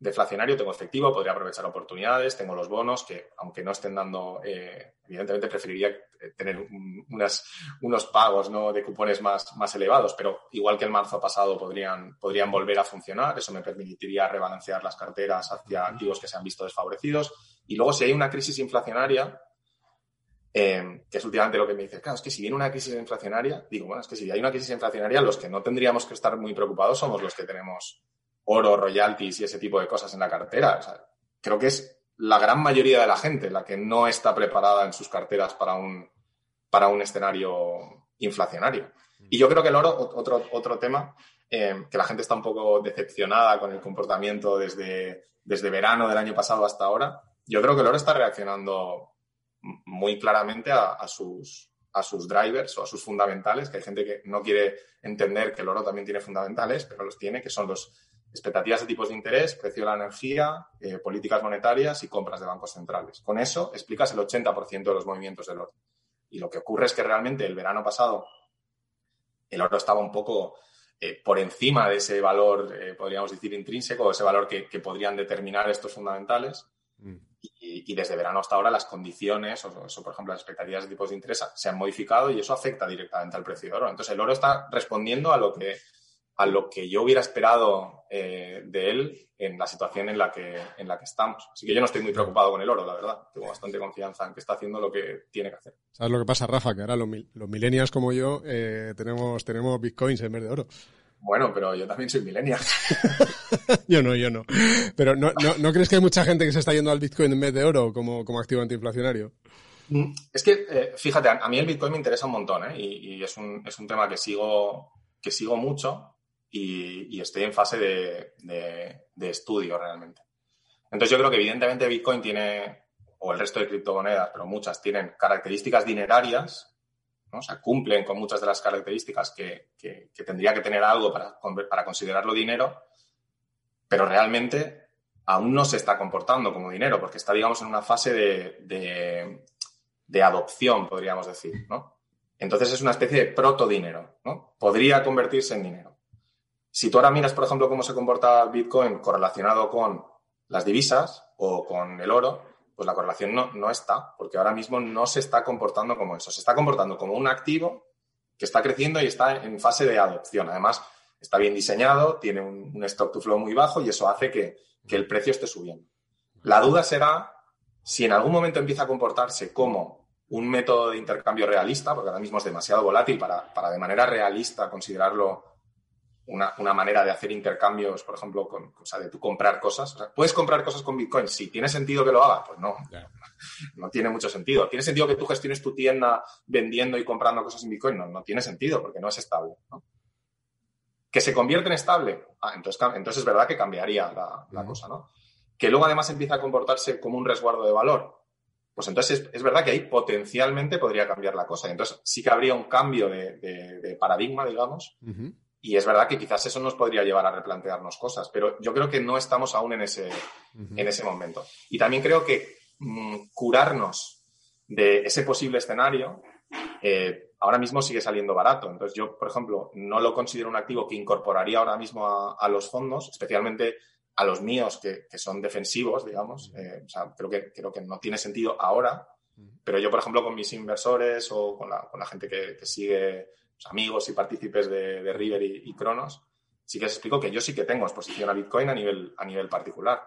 deflacionario, tengo efectivo, podría aprovechar oportunidades, tengo los bonos que, aunque no estén dando, eh, evidentemente preferiría eh, tener un- unas, unos pagos ¿no? de cupones más, más elevados, pero igual que el marzo pasado podrían, podrían volver a funcionar, eso me permitiría rebalancear las carteras hacia activos que se han visto desfavorecidos. Y luego si hay una crisis inflacionaria, eh, que es últimamente lo que me dice, claro, es que si viene una crisis inflacionaria, digo, bueno, es que si hay una crisis inflacionaria, los que no tendríamos que estar muy preocupados somos los que tenemos oro, royalties y ese tipo de cosas en la cartera. O sea, creo que es la gran mayoría de la gente la que no está preparada en sus carteras para un, para un escenario inflacionario. Y yo creo que el oro, ot- otro, otro tema, eh, que la gente está un poco decepcionada con el comportamiento desde, desde verano del año pasado hasta ahora, yo creo que el oro está reaccionando muy claramente a, a sus, a sus drivers o a sus fundamentales, que hay gente que no quiere entender que el oro también tiene fundamentales, pero los tiene, que son los expectativas de tipos de interés, precio de la energía, eh, políticas monetarias y compras de bancos centrales. Con eso explicas el 80% de los movimientos del oro. Y lo que ocurre es que realmente el verano pasado el oro estaba un poco eh, por encima de ese valor, eh, podríamos decir, intrínseco, ese valor que, que podrían determinar estos fundamentales. Y, y desde verano hasta ahora las condiciones, o eso, por ejemplo, las expectativas de tipos de interés se han modificado y eso afecta directamente al precio del oro. Entonces el oro está respondiendo a lo que, a lo que yo hubiera esperado eh, de él en la situación en la, que, en la que estamos. Así que yo no estoy muy preocupado con el oro, la verdad. Tengo bastante confianza en que está haciendo lo que tiene que hacer. ¿Sabes lo que pasa, Rafa? Que ahora los, los millennials como yo eh, tenemos, tenemos bitcoins en vez de oro. Bueno, pero yo también soy millennial. *laughs* yo no, yo no. Pero ¿no, no, crees que hay mucha gente que se está yendo al bitcoin en vez de oro como, como activo antiinflacionario? Mm, es que, eh, fíjate, a mí el bitcoin me interesa un montón, ¿eh? Y, es, un, es un tema que sigo, que sigo mucho y, estoy en fase de, estudio realmente. Entonces yo creo que evidentemente Bitcoin tiene, o el resto de criptomonedas, pero muchas tienen características dinerarias, ¿no? o sea, cumplen con muchas de las características que, tendría que tener algo para, para considerarlo dinero, pero realmente aún no se está comportando como dinero, porque está, digamos, en una fase de, de adopción, podríamos decir, ¿no? Entonces es una especie de proto-dinero, ¿no? Podría convertirse en dinero. Si tú ahora miras, por ejemplo, cómo se comporta Bitcoin correlacionado con las divisas o con el oro, pues la correlación no, no está, porque ahora mismo no se está comportando como eso. Se está comportando como un activo que está creciendo y está en fase de adopción. Además, está bien diseñado, tiene un, stock to flow muy bajo y eso hace que, el precio esté subiendo. La duda será si en algún momento empieza a comportarse como un método de intercambio realista, porque ahora mismo es demasiado volátil para, para de manera realista considerarlo una, manera de hacer intercambios, por ejemplo, con, o sea, de tú comprar cosas. ¿Puedes comprar cosas con Bitcoin? Si tiene sentido que lo hagas, pues no. *laughs* No tiene mucho sentido. ¿Tiene sentido que tú gestiones tu tienda vendiendo y comprando cosas en Bitcoin? No, no tiene sentido porque no es estable. ¿Que se convierte en estable? Ah, entonces, entonces es verdad que cambiaría la, cosa, ¿no? Que luego además empieza a comportarse como un resguardo de valor. Pues entonces es, verdad que ahí potencialmente podría cambiar la cosa. Entonces sí que habría un cambio de, paradigma, digamos, y es verdad que quizás eso nos podría llevar a replantearnos cosas, pero yo creo que no estamos aún en ese, en ese momento. Y también creo que mm, curarnos de ese posible escenario eh, ahora mismo sigue saliendo barato. Entonces yo, por ejemplo, no lo considero un activo que incorporaría ahora mismo a, los fondos, especialmente a los míos que, son defensivos, digamos. Eh, o sea, creo que, creo que no tiene sentido ahora, pero yo, por ejemplo, con mis inversores o con la, con la gente que, que sigue amigos y partícipes de, River y, Cronos, sí que les explico que yo sí que tengo exposición a Bitcoin a nivel, a nivel particular.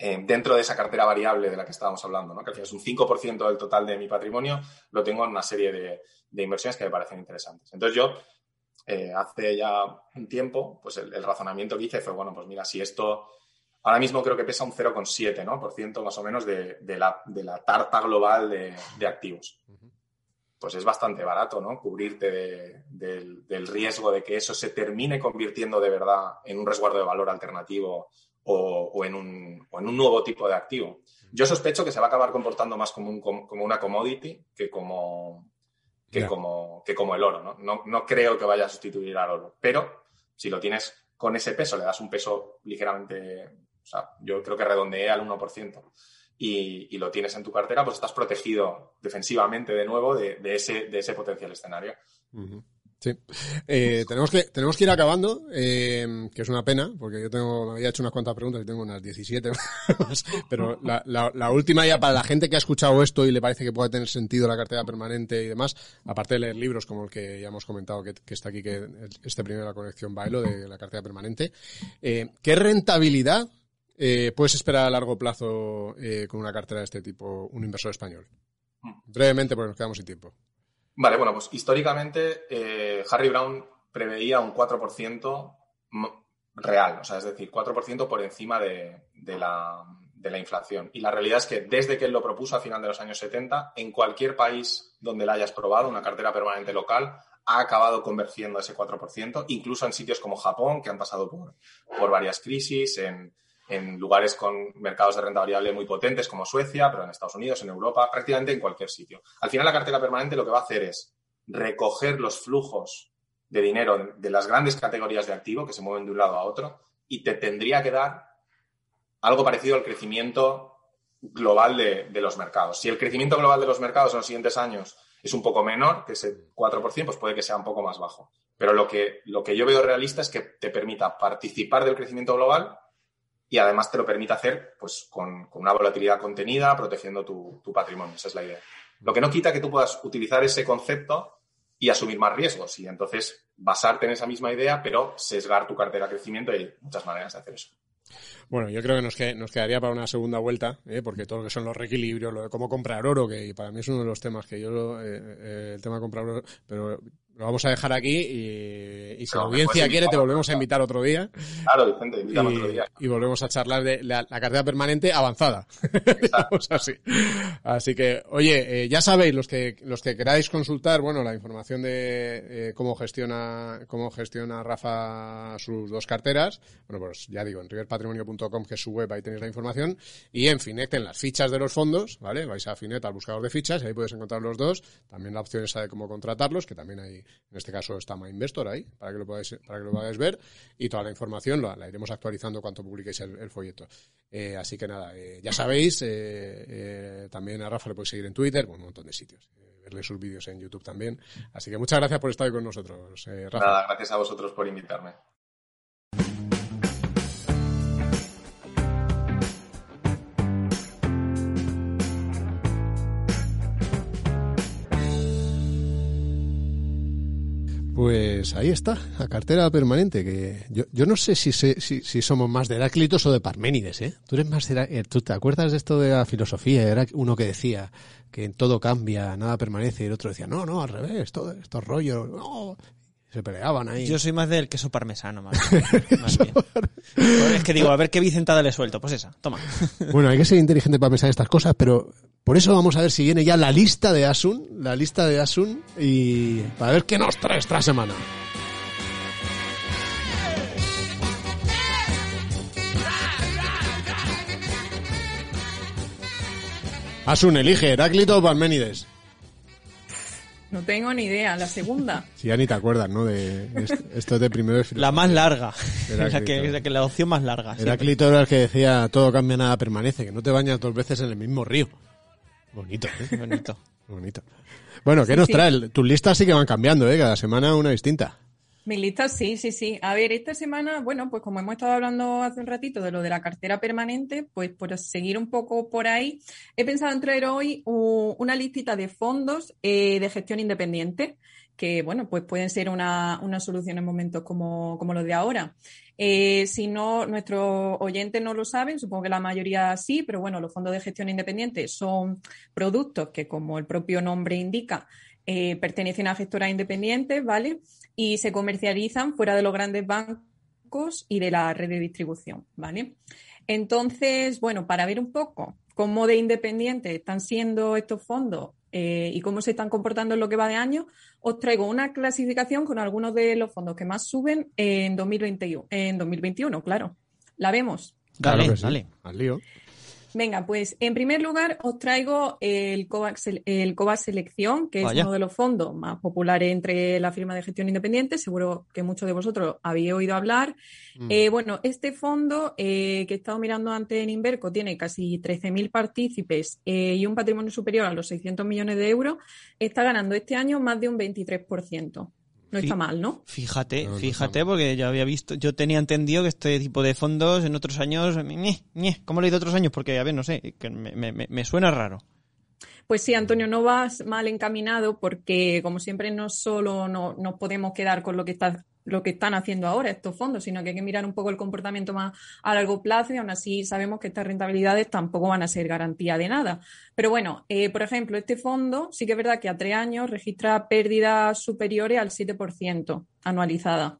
Eh, dentro de esa cartera variable de la que estábamos hablando, ¿no? que es un 5% del total de mi patrimonio, lo tengo en una serie de, inversiones que me parecen interesantes. Entonces yo, eh, hace ya un tiempo, pues el, razonamiento que hice fue, bueno, pues mira, si esto ahora mismo creo que pesa un 0,7% ¿no? por ciento más o menos de, la, de la, tarta global de, activos pues es bastante barato, ¿no? Cubrirte del, riesgo de que eso se termine convirtiendo de verdad en un resguardo de valor alternativo o, en, un, nuevo tipo de activo. Yo sospecho que se va a acabar comportando más como, una commodity que como, como, que como el oro, ¿no? ¿no? ¿no? creo que vaya a sustituir al oro, pero si lo tienes con ese peso, le das un peso ligeramente, o sea, yo creo que redondeé al 1% y, lo tienes en tu cartera, pues estás protegido defensivamente de nuevo de, ese, de ese potencial escenario. Sí. Eh, tenemos, que, ir acabando, eh, que es una pena, porque yo tengo, me había hecho unas cuantas preguntas y tengo unas 17 *laughs* pero la, la, última ya para la gente que ha escuchado esto y le parece que puede tener sentido la cartera permanente y demás, aparte de leer libros como el que ya hemos comentado que, está aquí, que este primero la colección Bailo de la cartera permanente, eh, ¿qué rentabilidad eh, puedes esperar a largo plazo eh, con una cartera de este tipo un inversor español? Hmm. Brevemente, porque nos quedamos sin tiempo. Vale, bueno, pues históricamente eh, Harry Brown preveía un 4% real, o sea, es decir, 4% por encima de, la, de, la, inflación. Y la realidad es que desde que él lo propuso a final de los años 70, en cualquier país donde la hayas probado, una cartera permanente local, ha acabado convergiendo ese 4%, incluso en sitios como Japón, que han pasado por, por varias crisis, en, en lugares con mercados de renta variable muy potentes como Suecia, pero en Estados Unidos, en Europa, prácticamente en cualquier sitio. Al final la cartera permanente lo que va a hacer es recoger los flujos de dinero de las grandes categorías de activo que se mueven de un lado a otro y te tendría que dar algo parecido al crecimiento global de, los mercados. Si el crecimiento global de los mercados en los siguientes años es un poco menor que ese 4%, pues puede que sea un poco más bajo. Pero lo que, lo que yo veo realista es que te permita participar del crecimiento global y además te lo permite hacer pues, con, una volatilidad contenida, protegiendo tu, patrimonio. Esa es la idea. Lo que no quita que tú puedas utilizar ese concepto y asumir más riesgos. Y entonces basarte en esa misma idea, pero sesgar tu cartera de crecimiento y hay muchas maneras de hacer eso. Bueno, yo creo que nos, que, nos quedaría para una segunda vuelta, ¿eh? porque todo lo que son los reequilibrios, lo de cómo comprar oro, que para mí es uno de los temas que yo, eh, eh, el tema de comprar oro, pero lo vamos a dejar aquí y, y si la audiencia quiere te volvemos a invitar otro día Claro, Vicente, invítame otro y, día. y volvemos a charlar de la, la cartera permanente avanzada. *laughs* Así. Así que, oye, eh, ya sabéis, los que, los que queráis consultar, bueno, la información de eh, cómo gestiona, cómo gestiona Rafa sus dos carteras, bueno, pues ya digo, en riverpatrimonio.com, que es su web, ahí tenéis la información, y en Finet, en las fichas de los fondos, ¿vale? Vais a Finet al buscador de fichas, y ahí podéis encontrar los dos, también la opción esa de cómo contratarlos, que también hay, en este caso está MyInvestor ahí, para que lo podáis, para que lo podáis ver, y toda la información la, iremos actualizando cuanto publiquéis el, folleto. Eh, así que nada, eh, ya sabéis, eh, también a Rafa le podéis seguir en Twitter, bueno, un montón de sitios. verle sus vídeos en YouTube también. Así que muchas gracias por estar hoy con nosotros, Rafa. Nada, gracias a vosotros por invitarme. Pues ahí está, la cartera permanente. Que yo, yo no sé si, se- si, si somos más de Heráclitos o de Parménides, ¿eh? Tú eres más de eh, ¿Tú te acuerdas de esto de la filosofía? Era uno que decía que en todo cambia, nada permanece, y el otro decía, no, no, al revés, todo estos rollos, no. Se peleaban ahí. Yo soy más del queso parmesano, más, *laughs* más bien. Pues es que digo, a ver qué vicentada le suelto. Pues esa, toma. Bueno, hay que ser inteligente para pensar estas cosas, pero por eso vamos a ver si viene ya la lista de Asun, la lista de Asun, y para ver qué nos trae esta semana. Asun, elige, Heráclito o Parménides. No tengo ni idea. La segunda. *laughs* Si ya ni te acuerdas, ¿no? De esto, esto es de primero de La más larga. *laughs* La, que, la, que la opción más larga. siempre. Heráclito era el que decía, todo cambia, nada permanece, que no te bañas dos veces en el mismo río. Bonito, ¿eh? *laughs* Bonito. Bonito. Bueno, ¿qué nos sí. trae? Tus listas sí que van cambiando, ¿eh? Cada semana una distinta. Mi lista sí, sí, sí. A ver, esta semana, bueno, pues como hemos estado hablando hace un ratito de lo de la cartera permanente, pues por seguir un poco por ahí, he pensado en traer hoy una listita de fondos eh, de gestión independiente que, bueno, pues pueden ser una, una solución en momentos como, como los de ahora. Eh, si no, nuestros oyentes no lo saben, supongo que la mayoría sí, pero bueno, los fondos de gestión independiente son productos que, como el propio nombre indica, eh, pertenecen a gestoras independientes, ¿vale? Y se comercializan fuera de los grandes bancos y de la red de distribución, ¿vale? Entonces, bueno, para ver un poco cómo de independientes están siendo estos fondos eh, y cómo se están comportando en lo que va de año, os traigo una clasificación con algunos de los fondos que más suben en 2021, en 2021 claro. ¿La vemos? Dale, Claro que sí. dale. Al lío. Venga, pues en primer lugar os traigo el COVAX, el COVAX Selección, que es uno de los fondos más populares entre la firma de gestión independiente. Seguro que muchos de vosotros habéis oído hablar. Mm. Eh, bueno, este fondo eh, que he estado mirando antes en Inverco tiene casi 13.000 partícipes eh, y un patrimonio superior a los 600 millones de euros. Está ganando este año más de un 23%. No está mal, ¿no? Fíjate, No, no fíjate, porque yo había visto, yo tenía entendido que este tipo de fondos en otros años, ñe, ñe, ¿cómo lo he ido otros años? Porque, a ver, no sé, que me, me- me- me suena raro. Pues sí, Antonio, no vas mal encaminado porque, como siempre, no solo no- nos podemos quedar con lo que, está, lo que están haciendo ahora estos fondos, sino que hay que mirar un poco el comportamiento más a largo plazo y aún así sabemos que estas rentabilidades tampoco van a ser garantía de nada. Pero bueno, eh, por ejemplo, este fondo sí que es verdad que a tres años registra pérdidas superiores al 7% anualizada.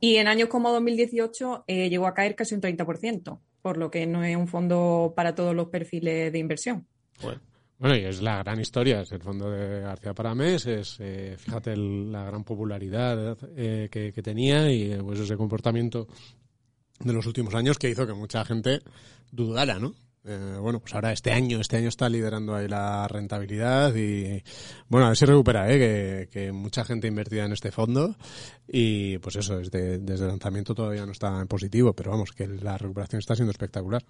Y en años como 2018 eh, llegó a caer casi un 30%, por lo que no es un fondo para todos los perfiles de inversión. Bueno, y es la gran historia, es el fondo de García Paramés, es, eh, fíjate, la gran popularidad eh, que, que tenía y pues ese comportamiento de los últimos años que hizo que mucha gente dudara, ¿no? Eh, bueno, pues ahora este año, este año está liderando ahí la rentabilidad y bueno, a ver si recupera, ¿eh? que, mucha gente invertida en este fondo y pues eso, desde, desde el lanzamiento todavía no está en positivo, pero vamos, que la recuperación está siendo espectacular.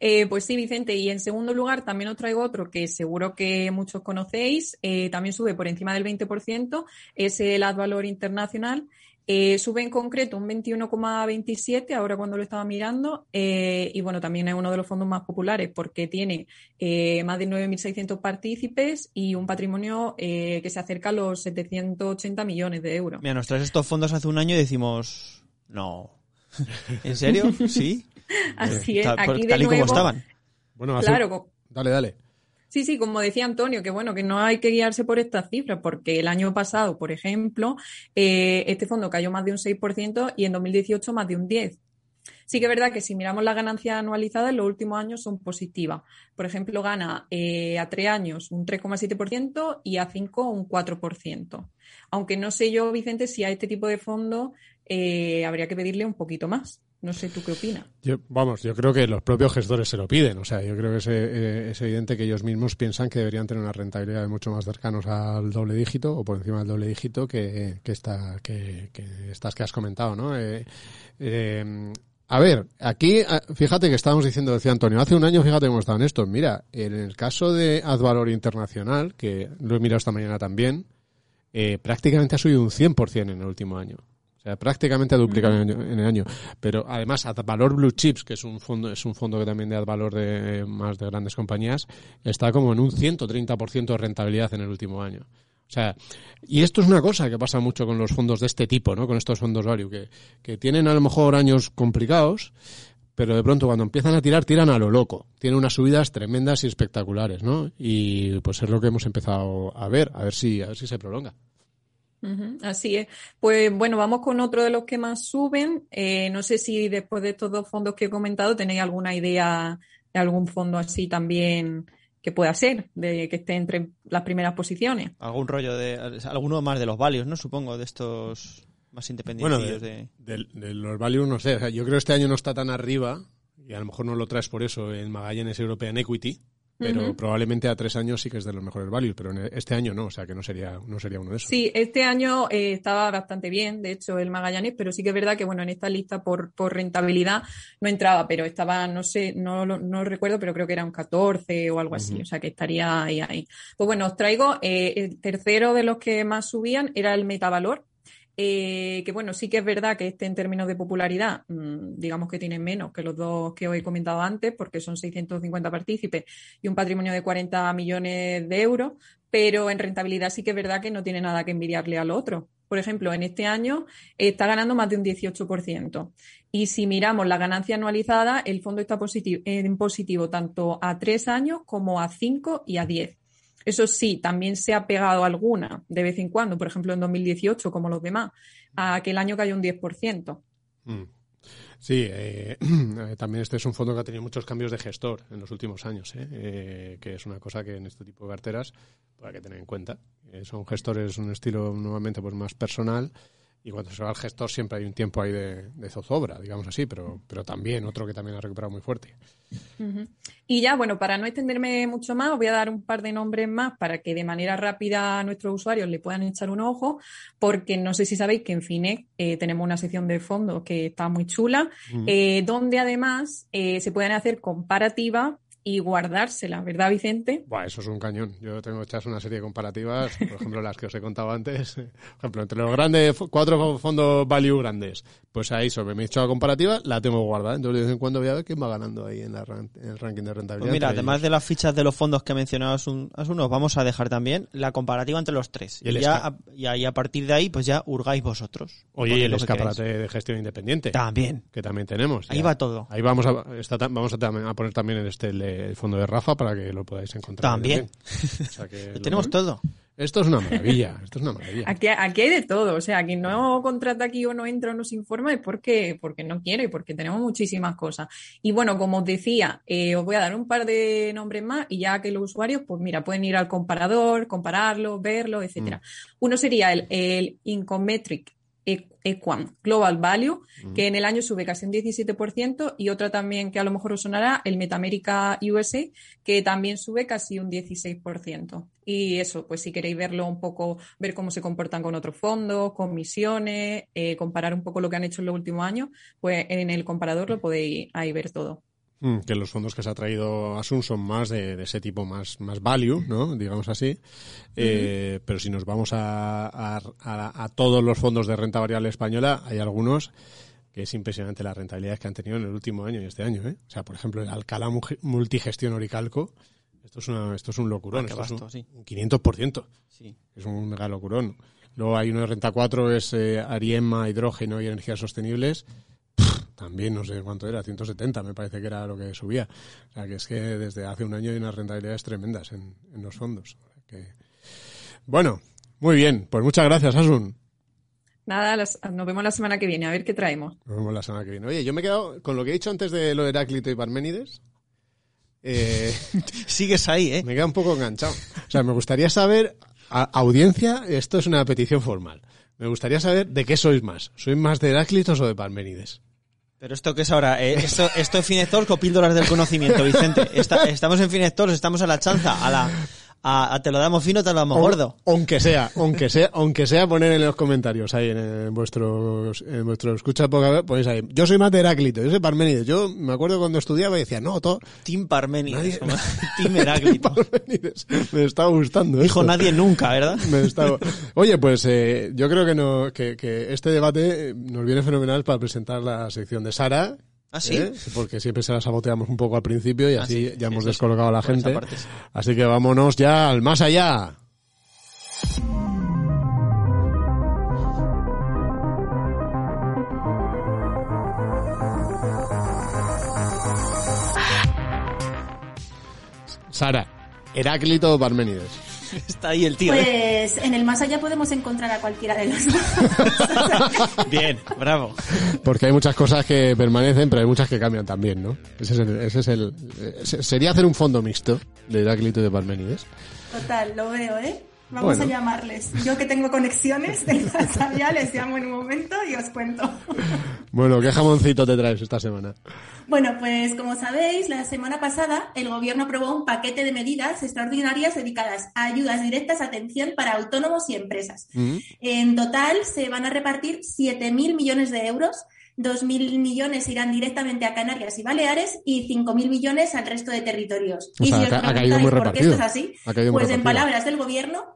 Eh, pues sí, Vicente. Y en segundo lugar, también os traigo otro que seguro que muchos conocéis. eh, también sube por encima del 20%. Es el Ad Valor Internacional, Eh, sube en concreto un 21,27 ahora cuando lo estaba mirando eh, y bueno, también es uno de los fondos más populares porque tiene eh, más de 9.600 partícipes y un patrimonio que se acerca a los 780 millones de euros. Mira, nos traes estos fondos hace un año y decimos, no. ¿En serio? *laughs* ¿Sí? Así es. Tal, Aquí tal de y como nuevo- estaban. Bueno, hace- Claro, Dale, dale. Sí, sí, como decía Antonio, que bueno, que no hay que guiarse por estas cifras, porque el año pasado, por ejemplo, eh, este fondo cayó más de un 6% y en 2018 más de un 10%. Sí que es verdad que si miramos las ganancias anualizadas, los últimos años son positivas. Por ejemplo, gana eh, a tres años un 3,7% y a cinco un 4%. Aunque no sé yo, Vicente, si a este tipo de fondo eh, habría que pedirle un poquito más. No sé tú qué opinas. Yo, vamos, yo creo que los propios gestores se lo piden. O sea, yo creo que es, eh, es evidente que ellos mismos piensan que deberían tener una rentabilidad mucho más cercanos al doble dígito o por encima del doble dígito que, que, esta, que estas que has comentado, ¿no? Eh, eh, a ver, aquí, ah, fíjate que estábamos diciendo, decía Antonio, hace un año, fíjate cómo estaban estos. Mira, en el caso de Advalor Internacional, que lo he mirado esta mañana también, eh, prácticamente ha subido un 100% en el último año. Sea, prácticamente ha duplicado en, el año, en el año. Pero además, Advalor Blue Chips, que es un fondo, es un fondo que también de Advalor de más de grandes compañías, está como en un 130% de rentabilidad en el último año. O sea, y esto es una cosa que pasa mucho con los fondos de este tipo, ¿no? Con estos fondos value, que, que tienen a lo mejor años complicados, pero de pronto cuando empiezan a tirar, tiran a lo loco. Tienen unas subidas tremendas y espectaculares, ¿no? Y pues es lo que hemos empezado a ver, a ver si, a ver si se prolonga. Así es. Pues bueno, vamos con otro de los que más suben. Eh, no sé si después de estos dos fondos que he comentado tenéis alguna idea de algún fondo así también que pueda ser, de que esté entre las primeras posiciones. Algún rollo de. Alguno más de los valios, ¿no? Supongo, de estos más independientes. Bueno, de, de... de- de los value no sé. O sea, yo creo que este año no está tan arriba, y a lo mejor no lo traes por eso en Magallanes European Equity, pero probablemente a tres años sí que es de los mejores values, pero en este año no, o sea que no sería, no sería uno de esos. Sí, este año eh, estaba bastante bien, de hecho, el Magallanes, pero sí que es verdad que, bueno, en esta lista por, por rentabilidad no entraba, pero estaba, no sé, no, lo- no recuerdo, pero creo que era un 14 o algo así, o sea que estaría ahí, ahí. Pues bueno, os traigo, eh, el tercero de los que más subían era el Metavalor, eh, que bueno, sí que es verdad que este en términos de popularidad, mm, digamos que tiene menos que los dos que os he comentado antes, porque son 650 partícipes y un patrimonio de 40 millones de euros, pero en rentabilidad sí que es verdad que no tiene nada que envidiarle al otro. Por ejemplo, en este año está ganando más de un 18%. Y si miramos la ganancia anualizada, el fondo está positivo, en positivo tanto a tres años como a cinco y a diez. Eso sí, también se ha pegado alguna de vez en cuando, por ejemplo en 2018, como los demás, a aquel año cayó un 10%. Mm. Sí, *clears throat* eh, también este es un fondo que ha tenido muchos cambios de gestor en los últimos años, ¿eh? Eh, que es una cosa que en este tipo de carteras pues, hay que tener en cuenta. Eh, son gestores, un estilo nuevamente pues más personal y cuando se va al gestor siempre hay un tiempo ahí de, de zozobra, digamos así, pero, pero también otro que también ha recuperado muy fuerte. Y ya, bueno, para no extenderme mucho más, os voy a dar un par de nombres más para que de manera rápida a nuestros usuarios le puedan echar un ojo, porque no sé si sabéis que en Finec eh, tenemos una sección de fondos que está muy chula, eh, donde además eh, se pueden hacer comparativas y guardárselas, ¿verdad, Vicente? Buah, eso es un cañón. Yo tengo hechas una serie de comparativas, por ejemplo, las que os he contado antes. *laughs* Por ejemplo, entre los grandes, cuatro fondos value grandes, pues ahí sobre me he hecho la comparativa, la tengo guardada. Entonces, de vez en cuando voy a ver quién va ganando ahí en, la ran- en el ranking de rentabilidad. Pues mira, además ellos. de las fichas de los fondos que ha mencionado Asun, Asun, os vamos a dejar también la comparativa entre los tres. Y Y, el ya, a, y ahí a partir de ahí, pues ya hurgáis vosotros. Oye, y el escaparate queráis. de gestión independiente, También. que también tenemos. Ahí ya. va todo. Ahí vamos a, está vamos a, a poner también el, este, el, el fondo de Rafa para que lo podáis encontrar. También. O sea que *laughs* lo- Tenemos todo. Esto es una maravilla, *laughs* esto es una maravilla. Aquí, aquí hay de todo, o sea, quien no contrata aquí o no entra o no se informa es porque, porque no quiere y porque tenemos muchísimas cosas. Y bueno, como os decía, eh, os voy a dar un par de nombres más y ya que los usuarios, pues mira, pueden ir al comparador, compararlo, verlo, etcétera. Uno sería el, el Incometric E- Equam Global Value, que en el año sube casi un 17%, y otra también que a lo mejor os sonará, el Metamérica USA, que también sube casi un 16%. Y eso, pues si queréis verlo un poco, ver cómo se comportan con otros fondos, con misiones, eh, comparar un poco lo que han hecho en los últimos años, pues en el comparador lo podéis ahí ver todo. Mm, que los fondos que se ha traído Asun son más de, de ese tipo, más, más value, ¿no? Digamos así. Eh, Pero si nos vamos a, a, a- a todos los fondos de renta variable española, hay algunos que es impresionante las rentabilidades que han tenido en el último año y este año, ¿eh? O sea, por ejemplo, el Alcalá Multigestión Oricalco, esto es, una, esto es un locurón, Ah, esto es un, sí. un 500%. Sí. Es un mega locurón. Luego hay uno de renta 4, es eh, Ariema, hidrógeno y energías sostenibles. También no sé cuánto era, 170 me parece que era lo que subía. O sea, que es que desde hace un año hay unas rentabilidades tremendas en, en los fondos. O sea que- Bueno, muy bien. Pues muchas gracias, Asun. Nada, las- nos vemos la semana que viene, a ver qué traemos. Nos vemos la semana que viene. Oye, yo me he quedado con lo que he dicho antes de lo de Heráclito y Parménides. Eh, *laughs* Sigues ahí, ¿eh? me queda un poco enganchado. O sea, me gustaría saber, a- audiencia, esto es una petición formal. Me gustaría saber de qué sois más. ¿Sois más de Heráclitos o de Parménides? Pero esto que es ahora, eh, esto, esto es Finectors con píldoras del conocimiento, Vicente. Esta- estamos en Finectors, estamos a la chanza, a la, a, a te lo damos fino, te lo damos gordo. Aunque sea, aunque sea, aunque sea poner en los comentarios ahí en, en vuestro en vuestro escucha poca vez, ponéis ahí. Yo soy más de Heráclito, yo soy Parménides. Yo me acuerdo cuando estudiaba y decía, no, todo Team Parmenides, Nadie- *laughs* Team Heráclito. Parménides. Me está gustando. Dijo esto. nadie nunca, ¿verdad? Me Oye, pues eh, yo creo que, no, que, que este debate nos viene fenomenal para presentar la sección de Sara. ¿Ah, sí? ¿eh? Porque siempre se la saboteamos un poco al principio y Ah, así sí, ya hemos descolocado a la gente. Así que vámonos ya al más allá. Sara, Heráclito o Parménides. *laughs* Está ahí el tío. ¿eh? Pues en el más allá podemos encontrar a cualquiera de los dos. *laughs* Bien, bravo. Porque hay muchas cosas que permanecen, pero hay muchas que cambian también, ¿no? Ese es el, ese es el eh, se- sería hacer un fondo mixto de Heráclito y de Parménides. Total, lo veo, ¿eh? Vamos Bueno. a llamarles. Yo que tengo conexiones más *laughs* allá, les llamo en un momento y os cuento. Bueno, ¿qué jamoncito te traes esta semana? Bueno, pues como sabéis, la semana pasada el Gobierno aprobó un paquete de medidas extraordinarias dedicadas a ayudas directas a atención para autónomos y empresas. Mm. En total se van a repartir 7.000 millones de euros. 2.000 millones irán directamente a Canarias y Baleares y 5.000 millones al resto de territorios. O y sea, si os preguntáis por qué esto es así, pues en palabras del Gobierno,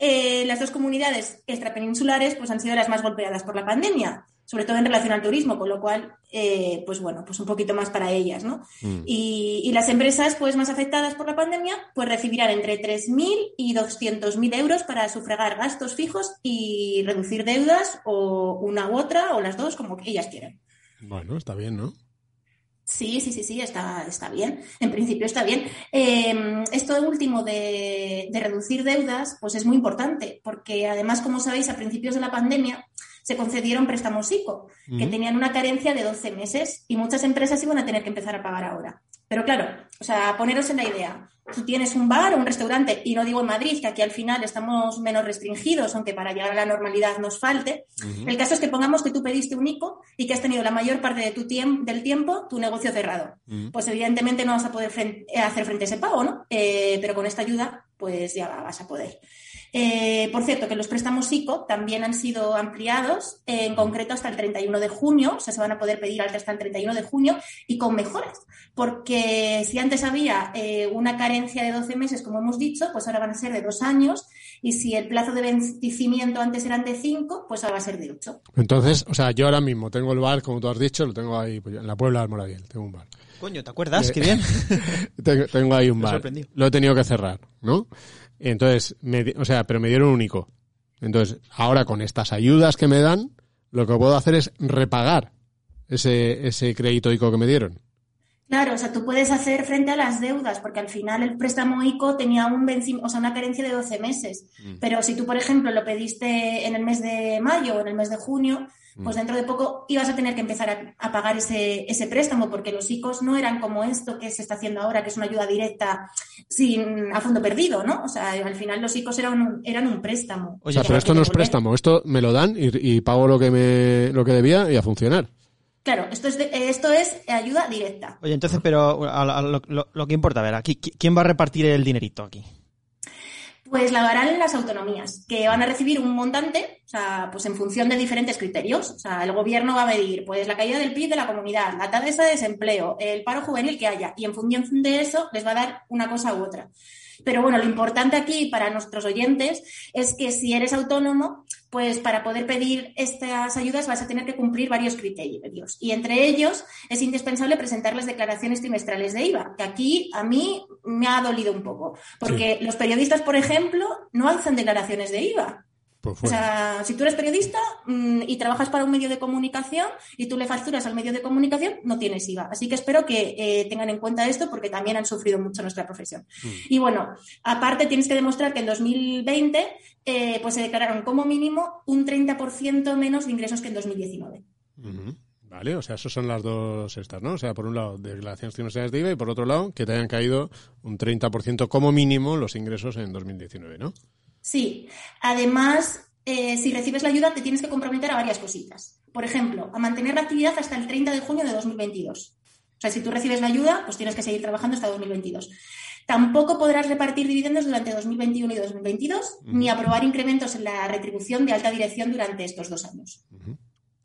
eh, las dos comunidades extrapeninsulares pues, han sido las más golpeadas por la pandemia, sobre todo en relación al turismo, con lo cual, eh, pues bueno, pues un poquito más para ellas, ¿no? Mm. Y, y las empresas pues más afectadas por la pandemia pues recibirán entre 3.000 y 200.000 euros para sufragar gastos fijos y reducir deudas o una u otra o las dos como que ellas quieran. Bueno, está bien, ¿no? Sí, sí, sí, sí, está, está bien. En principio está bien. Eh, esto último de, de reducir deudas, pues es muy importante, porque además, como sabéis, a principios de la pandemia se concedieron préstamos ICO, que tenían una carencia de 12 meses y muchas empresas iban a tener que empezar a pagar ahora. Pero claro, o sea, poneros en la idea. Tú tienes un bar o un restaurante, y no digo en Madrid, que aquí al final estamos menos restringidos, aunque para llegar a la normalidad nos falte. El caso es que pongamos que tú pediste un ICO y que has tenido la mayor parte de tu tiemp- del tiempo tu negocio cerrado. Pues evidentemente no vas a poder hacer frente a ese pago, ¿no? Eh, pero con esta ayuda, pues ya vas a poder. Eh, por cierto, que los préstamos ICO también han sido ampliados, eh, en concreto hasta el 31 de junio, o sea, se van a poder pedir hasta el 31 de junio y con mejoras, porque si antes había eh, una carencia de 12 meses, como hemos dicho, pues ahora van a ser de dos años y si el plazo de vencimiento antes eran de 5, pues ahora va a ser de 8. Entonces, o sea, yo ahora mismo tengo el bar, como tú has dicho, lo tengo ahí pues, en la Puebla de Almoradí, tengo un bar. Coño, ¿te acuerdas? Qué bien. *laughs* Tengo, tengo ahí un bar. Lo he tenido que cerrar, ¿no? Entonces, me o sea, pero me dieron un ICO. Entonces, ahora con estas ayudas que me dan, lo que puedo hacer es repagar ese, ese crédito ICO que me dieron. Claro, o sea, tú puedes hacer frente a las deudas, porque al final el préstamo ICO tenía un o sea, una carencia de 12 meses. Pero si tú, por ejemplo, lo pediste en el mes de mayo o en el mes de junio, pues dentro de poco ibas a tener que empezar a, a pagar ese, ese préstamo, porque los ICOs no eran como esto que se está haciendo ahora, que es una ayuda directa sin a fondo perdido, ¿no? O sea, al final los ICOs eran un, eran un préstamo. O sea, pero esto no es préstamo, esto me lo dan y, y pago lo que me, lo que debía y a funcionar. Claro, esto es, de- esto es ayuda directa. Oye, entonces, pero a- a lo, lo- lo que importa, a ver, aquí, ¿qui- ¿quién va a repartir el dinerito aquí? Pues la harán las autonomías, que van a recibir un montante, o sea, pues en función de diferentes criterios. O sea, el gobierno va a medir, pues, la caída del PIB de la comunidad, la tasa de desempleo, el paro juvenil que haya, y en función de eso les va a dar una cosa u otra. Pero bueno, lo importante aquí para nuestros oyentes es que si eres autónomo, pues para poder pedir estas ayudas vas a tener que cumplir varios criterios. Y entre ellos es indispensable presentar las declaraciones trimestrales de IVA, que aquí a mí me ha dolido un poco, porque los periodistas, por ejemplo, no hacen declaraciones de IVA. Pues O sea, si tú eres periodista mm, y trabajas para un medio de comunicación y tú le facturas al medio de comunicación, no tienes IVA. Así que espero que eh, tengan en cuenta esto porque también han sufrido mucho nuestra profesión. Y bueno, aparte tienes que demostrar que en 2020 eh, pues se declararon como mínimo un 30% menos de ingresos que en 2019. Ujú. Vale, o sea, esos son las dos estas, ¿no? O sea, por un lado, declaraciones trimestrales de IVA y por otro lado, que te hayan caído un 30% como mínimo los ingresos en 2019, ¿no? Sí, además, eh, si recibes la ayuda, te tienes que comprometer a varias cositas. Por ejemplo, a mantener la actividad hasta el 30 de junio de 2022. O sea, si tú recibes la ayuda, pues tienes que seguir trabajando hasta 2022. Tampoco podrás repartir dividendos durante 2021 y 2022, ni aprobar incrementos en la retribución de alta dirección durante estos dos años.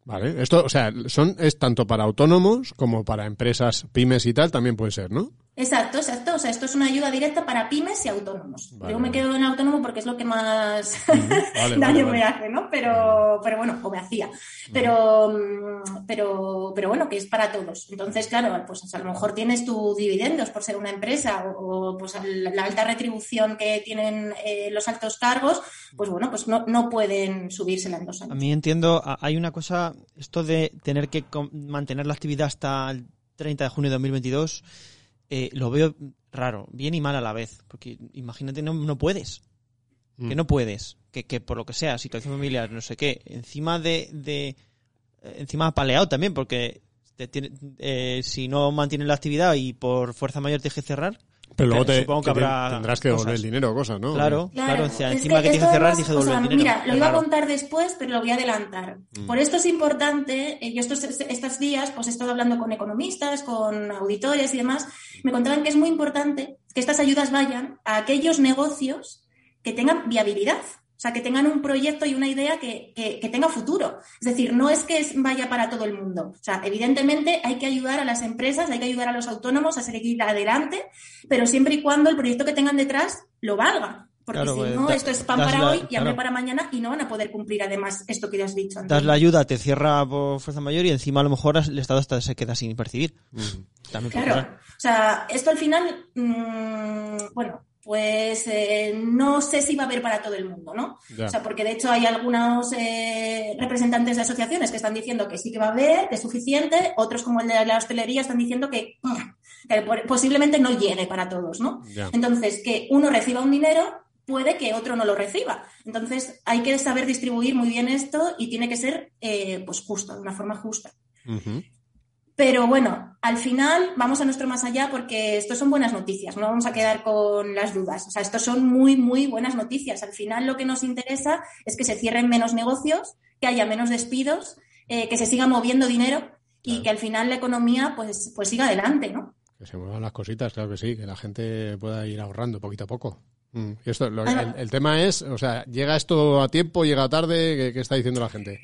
Vale, esto, o sea, son, es tanto para autónomos como para empresas pymes y tal, también puede ser, ¿no? Exacto, exacto. O sea, esto es una ayuda directa para pymes y autónomos. Vale, Yo me vale. quedo en autónomo porque es lo que más *laughs* vale, daño vale, me vale. hace, ¿no? Pero, pero bueno, o me hacía. Pero, mm, pero, pero bueno, que es para todos. Entonces, claro, pues a lo mejor tienes tus dividendos por ser una empresa o, o, pues la la alta retribución que tienen eh, los altos cargos, pues bueno, pues no, no pueden subírsela en dos A años. mí entiendo, a- hay una cosa, esto de tener que com- mantener la actividad hasta el 30 de junio de 2022, eh, lo veo raro, bien y mal a la vez, porque imagínate, no, no puedes, Mm. que no puedes, que, que por lo que sea, situación familiar, no sé qué, encima de, de eh, encima paleado también, porque te tiene- eh, si no mantienes la actividad y por fuerza mayor tienes que cerrar, Pero luego que te, supongo que que te- habrá tendrás que devolver cosas. el dinero o cosas, ¿no? claro, claro, o sea, es encima que, tienes esto que cerrar, además, tienes que o devolver sea, el dinero. Mira, lo Es iba a contar después, pero lo voy a adelantar. Mm. Por esto es importante, eh, yo estos, estos días pues he estado hablando con economistas, con auditores y demás, me contaban que es muy importante que estas ayudas vayan a aquellos negocios que tengan viabilidad. O sea, que tengan un proyecto y una idea que, que- que tenga futuro. Es decir, no es que vaya para todo el mundo. O sea, evidentemente hay que ayudar a las empresas, hay que ayudar a los autónomos a seguir adelante, pero siempre y cuando el proyecto que tengan detrás lo valga. Porque Claro, si pues, no, da- esto es pan para la- hoy y hambre claro. para mañana y no van a poder cumplir además esto que ya has dicho antes. das la ayuda, te cierra por fuerza mayor y encima a lo mejor el Estado hasta se queda sin percibir. Claro, o sea, esto al final, mm, bueno, pues eh, no sé si va a haber para todo el mundo, ¿no? Ya. O sea, porque de hecho hay algunos eh, representantes de asociaciones que están diciendo que sí que va a haber, que es suficiente, otros como el de la hostelería están diciendo que, *laughs* posiblemente no llegue para todos, ¿no? Ya. Entonces, que uno reciba un dinero puede que otro no lo reciba. Entonces, hay que saber distribuir muy bien esto y tiene que ser eh, pues justo, de una forma justa. Pero bueno, al final vamos a nuestro más allá porque esto son buenas noticias, no vamos a quedar con las dudas. O sea, esto son muy, muy buenas noticias. Al final lo que nos interesa es que se cierren menos negocios, que haya menos despidos, eh, que se siga moviendo dinero y Claro. que al final la economía pues, pues siga adelante, ¿no? Que se muevan las cositas, claro que sí, que la gente pueda ir ahorrando poquito a poco. Mm. Y esto, lo- el, el tema es, o sea, ¿llega esto a tiempo, llega tarde? ¿Qué, qué está diciendo la gente?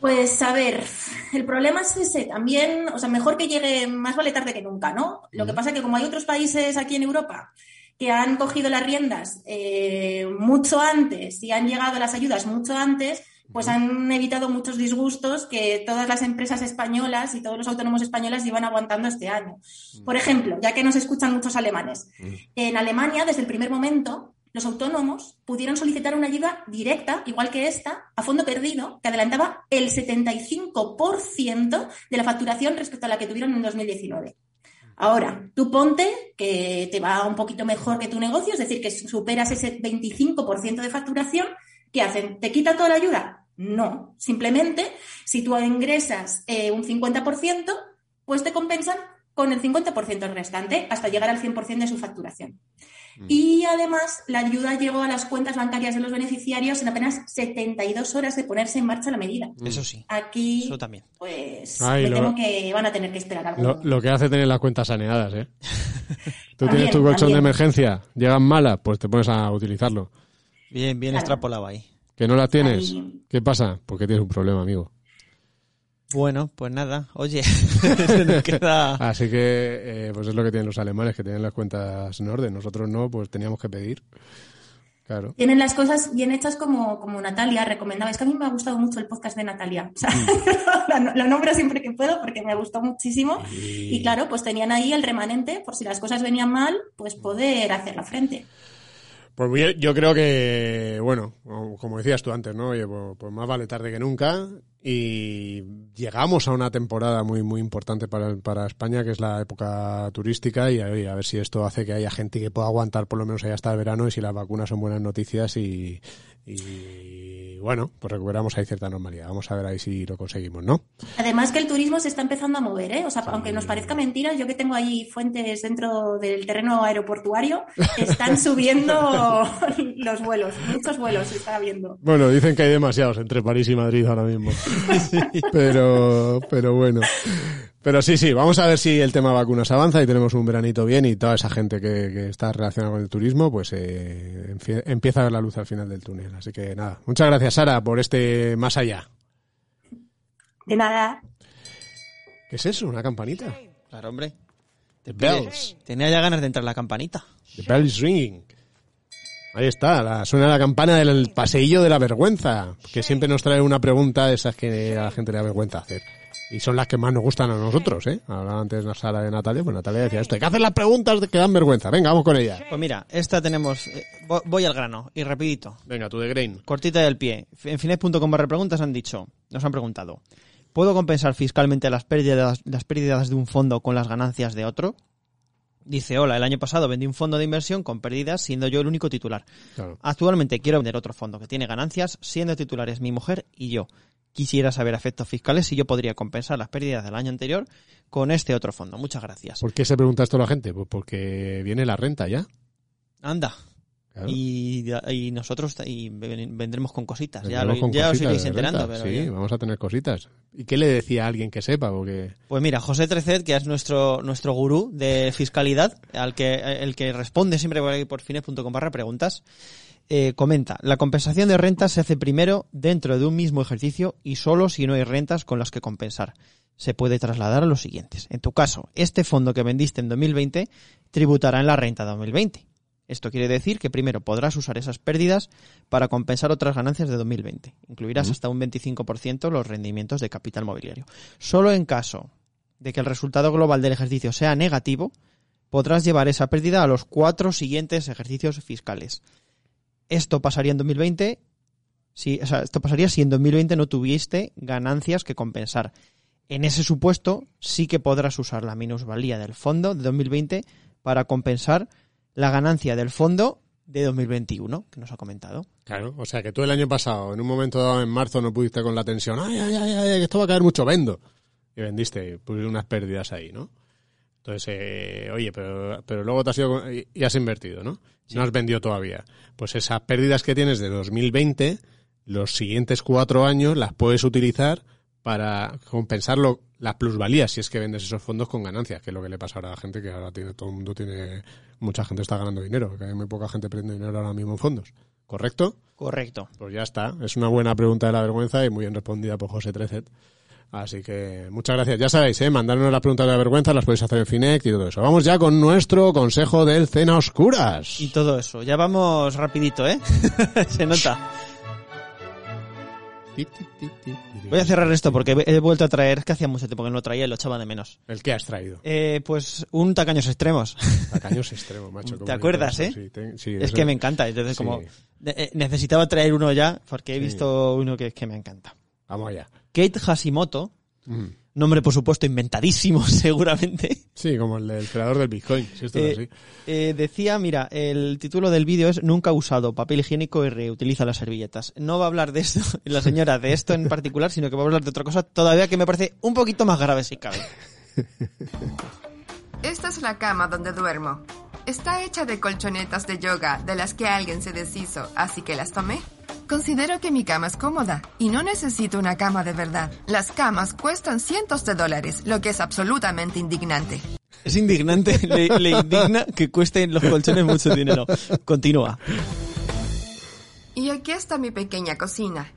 Pues a ver, el problema es ese también, o sea, mejor que llegue más vale tarde que nunca, ¿no? Lo que pasa es que como hay otros países aquí en Europa que han cogido las riendas eh, mucho antes y han llegado las ayudas mucho antes, pues han evitado muchos disgustos que todas las empresas españolas y todos los autónomos españoles iban aguantando este año. Por ejemplo, ya que nos escuchan muchos alemanes, en Alemania, desde el primer momento, los autónomos pudieron solicitar una ayuda directa, igual que esta, a fondo perdido, que adelantaba el 75% de la facturación respecto a la que tuvieron en 2019. Ahora, tú ponte que te va un poquito mejor que tu negocio, es decir, que superas ese 25% de facturación, ¿qué hacen? ¿Te quita toda la ayuda? No, simplemente si tú ingresas eh, un 50%, pues te compensan con el 50% restante hasta llegar al 100% de su facturación. Y además, la ayuda llegó a las cuentas bancarias de los beneficiarios en apenas 72 horas de ponerse en marcha la medida. Eso sí, Aquí, eso también. pues, Ay, me lo- temo que van a tener que esperar algo. Lo, lo que hace tener las cuentas saneadas, ¿eh? *laughs* Tú También, tienes tu colchón de emergencia, llegan malas, pues te pones a utilizarlo. Bien, bien Claro. extrapolado ahí. ¿Que no la tienes? Ahí. ¿Qué pasa? Porque tienes un problema, amigo. Bueno, pues nada, oye, se *laughs* *laughs* nos queda... Así que, eh, pues es lo que tienen los alemanes, que tienen las cuentas en orden. Nosotros no, pues teníamos que pedir. Claro. Tienen las cosas bien hechas como, como Natalia recomendaba. Es que a mí me ha gustado mucho el podcast de Natalia. O sea, *laughs* la, la nombro siempre que puedo porque me gustó muchísimo. Y claro, pues tenían ahí el remanente por si las cosas venían mal, pues poder hacer la frente. Pues yo, yo creo que, bueno, como como decías tú antes, ¿no? Oye, pues, pues más vale tarde que nunca. Y llegamos a una temporada muy, muy importante para, para España, que es la época turística. Y oye, a ver si esto hace que haya gente que pueda aguantar por lo menos allá hasta el verano y si las vacunas son buenas noticias. Y, y bueno, pues recuperamos ahí cierta normalidad. Vamos a ver ahí si lo conseguimos, ¿no? Además que el turismo se está empezando a mover, ¿eh? O sea, aunque nos parezca mentira, yo que tengo ahí fuentes dentro del terreno aeroportuario, están *laughs* subiendo los vuelos, muchos vuelos se está viendo. Bueno, dicen que hay demasiados entre París y Madrid ahora mismo. *laughs* Pero, pero bueno. Pero sí, sí, vamos a ver si el tema vacunas avanza y tenemos un veranito bien y toda esa gente que, que está relacionada con el turismo, pues eh, empie- empieza a ver la luz al final del túnel. Así que nada, muchas gracias Sara por este más allá. De nada. ¿Qué es eso? ¿Una campanita? Claro, hombre. The bells. Tenía ya ganas de entrar la campanita. The bells ringing. Ahí está, la, suena la campana del paseillo de la vergüenza, que siempre nos trae una pregunta de esas que a la gente le da vergüenza hacer. Y son las que más nos gustan a nosotros, ¿eh? Hablaba antes la Sara de Natalia, pues Natalia decía esto, hay que hacer las preguntas que dan vergüenza. Venga, vamos con ella. Pues mira, esta tenemos... eh, vo- voy al grano, y rapidito. Venga, tú de Grain. Cortita del pie. En finet.com barra preguntas han dicho, nos han preguntado, ¿puedo compensar fiscalmente las pérdidas, las pérdidas de un fondo con las ganancias de otro? Dice, hola, el año pasado vendí un fondo de inversión con pérdidas siendo yo el único titular. Claro. Actualmente quiero vender otro fondo que tiene ganancias siendo titulares mi mujer y yo. Quisiera saber a efectos fiscales si yo podría compensar las pérdidas del año anterior con este otro fondo. Muchas gracias. ¿Por qué se pregunta esto a la gente? Pues porque viene la renta ya. Anda. Claro. Y, y nosotros y ven- vendremos con cositas. Ya, Vendremos lo- con ya os iréis enterando. pero sí, bien. vamos a tener cositas. ¿Y qué le decía a alguien que sepa? Porque Pues mira, José Trecet, que es nuestro, nuestro gurú de fiscalidad, al que, el que responde siempre por por fines.com barra preguntas, eh, comenta, la compensación de rentas se hace primero dentro de un mismo ejercicio y solo si no hay rentas con las que compensar. Se puede trasladar a los siguientes. En tu caso, este fondo que vendiste en 2020 tributará en la renta de 2020. Esto quiere decir que primero podrás usar esas pérdidas para compensar otras ganancias de 2020. Incluirás hasta un 25% los rendimientos de capital mobiliario. Solo en caso de que el resultado global del ejercicio sea negativo, podrás llevar esa pérdida a los cuatro siguientes ejercicios fiscales. Esto pasaría en 2020, si, o sea, esto pasaría si en 2020 no tuviste ganancias que compensar. En ese supuesto, sí que podrás usar la minusvalía del fondo de 2020 para compensar la ganancia del fondo de 2021, que nos ha comentado. Claro, o sea que tú el año pasado, en un momento dado en marzo, no pudiste con la tensión, ay, ay, ay, ay, esto va a caer mucho, vendo. Y vendiste, pues unas pérdidas ahí, ¿no? Entonces, eh, oye, pero, pero luego te has ido y- has invertido, ¿no? No has vendido todavía. Pues esas pérdidas que tienes de 2020, los siguientes cuatro años las puedes utilizar para compensar lo- las plusvalías si es que vendes esos fondos con ganancias, que es lo que le pasa ahora a la gente que ahora tiene, todo el mundo tiene, mucha gente está ganando dinero, que hay muy poca gente perdiendo dinero ahora mismo en fondos. ¿Correcto? Correcto. Pues ya está. Es una buena pregunta de la vergüenza y muy bien respondida por José Trecet. Así que muchas gracias. Ya sabéis, ¿eh? mandarnos las preguntas de la vergüenza, las podéis hacer en Finect y todo eso. Vamos ya con nuestro consejo del Cena Oscuras. Y todo eso. Ya vamos rapidito, ¿eh? *laughs* Se nota. Voy a cerrar esto porque he vuelto a traer, es que hacía mucho tiempo que no lo traía y lo echaba de menos. ¿El que has traído? Eh, pues un tacaños extremos. Tacaños *laughs* extremo, macho. ¿Te acuerdas, eh? Sí, te- sí, es que me encanta. Entonces, Sí. como eh, necesitaba traer uno ya porque he visto uno que, que me encanta. Vamos allá. Kate Hashimoto, Mm. nombre por supuesto inventadísimo *laughs* seguramente, Sí, como el creador del Bitcoin. Si esto es Eh, así. eh, decía, mira, el título del vídeo es Nunca ha usado papel higiénico y reutiliza las servilletas. No va a hablar de esto, *laughs* la señora, de esto en particular, sino que va a hablar de otra cosa todavía que me parece un poquito más grave si cabe. Esta es la cama donde duermo. Está hecha de colchonetas de yoga de las que alguien se deshizo, así que las tomé. Considero que mi cama es cómoda y no necesito una cama de verdad. Las camas cuestan cientos de dólares, lo que es absolutamente indignante. Es indignante, *laughs* le, le indigna que cuesten los colchones mucho dinero. Continúa. Y aquí está mi pequeña cocina.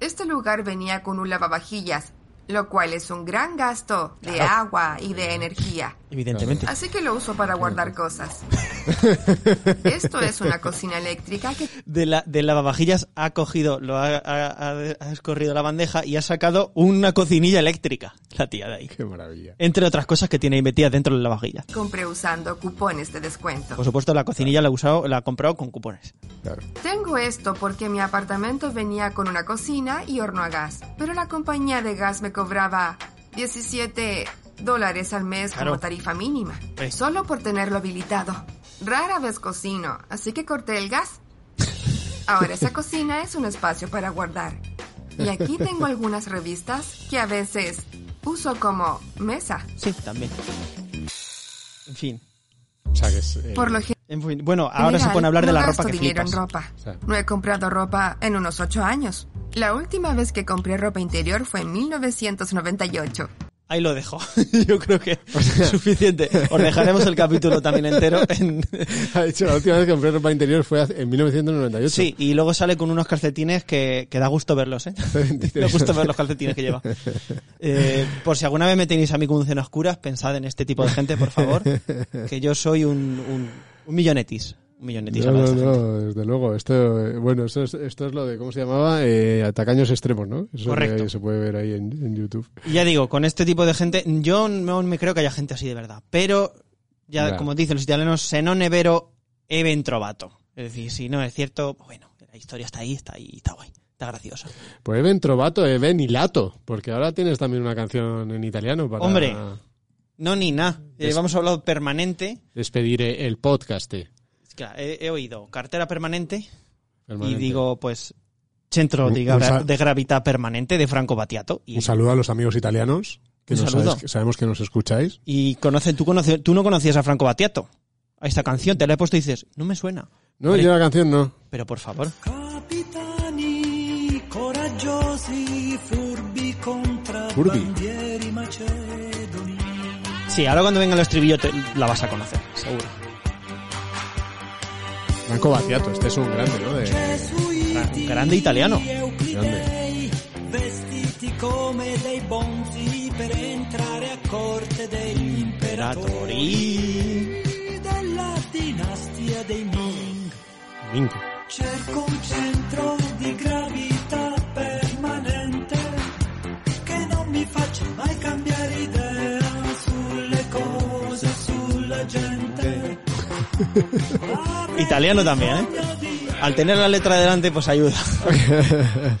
Este lugar venía con un lavavajillas, lo cual es un gran gasto de agua y de energía. Evidentemente. Así que lo uso para guardar cosas. *laughs* Esto es una cocina eléctrica que De la de lavavajillas ha cogido, lo ha, ha- ha- escorrido la bandeja y ha sacado una cocinilla eléctrica, la tía de ahí. Qué maravilla. Entre otras cosas que tiene ahí metidas dentro de la lavavajilla. compré usando cupones de descuento. Por supuesto, la cocinilla la ha usado, la ha comprado con cupones. Claro. Tengo esto porque mi apartamento venía con una cocina y horno a gas, pero la compañía de gas me cobraba 17 dólares al mes Claro. como tarifa mínima, solo por tenerlo habilitado. Rara vez cocino, así que corté el gas. Ahora esa cocina es un espacio para guardar. Y aquí tengo algunas revistas que a veces uso como mesa. Sí, también. En fin. O sea que es. eh, Por lo En fin. Bueno, ahora se general, pone a hablar de no la gasto ropa que dinero flipas. en ropa. No he comprado ropa en unos ocho años. La última vez que compré ropa interior fue en 1998. Ahí lo dejo. *laughs* Yo creo que es suficiente. Os dejaremos el capítulo también entero *laughs* en... Ha dicho, la última vez que compré ropa interior fue en 1998. Sí, y luego sale con unos calcetines que, que da gusto verlos, ¿eh? *laughs* da gusto ver los calcetines que lleva. Eh, por si alguna vez me tenéis a mí con un cena oscuras, pensad en este tipo de gente, por favor. Que yo soy un, un, un millonetis. Un. No, no, desde luego. Esto, eh, bueno, esto es, esto es lo de, ¿cómo se llamaba? Eh, atacaños extremos, ¿no? Eso Correcto. que se puede ver ahí en, en YouTube. Y ya digo, con este tipo de gente, yo no me creo que haya gente así de verdad. Pero, ya como dicen los italianos, se non è vero, e ben trovato. Es decir, si no es cierto, bueno, la historia está ahí, está ahí, está guay, está graciosa. Pues Ben Trovato e Ben Ilato, porque ahora tienes también una canción en italiano para Hombre. No ni nada. Es- vamos a hablar permanente. despedir eh, el podcast. eh. Claro, he, he oído cartera permanente, Permanente. y digo, pues, centro Un- de, gra- de gravità permanente de Franco Battiato. Y, Un saludo a los amigos italianos, que nos sabes- que sabemos que nos escucháis. y conoce, tú, conoce, tú no conocías a Franco Battiato. A esta canción te la he puesto y dices, no me suena. No, Hombre, yo la canción no. Pero por favor. Capitani coraggiosi, furbi contrabbandieri macedoni. Sí, ahora cuando venga el estribillo te- la vas a conocer, seguro. Franco Battiato, este es un grande, ¿no? De, Gra- grande italiano. Vestiti come dei bonzi per entrare a corte degli imperatori della dinastia dei Ming. Ming. Cerco un centro di gravità *laughs* Italiano también, ¿eh? Al tener la letra delante, pues ayuda. *laughs*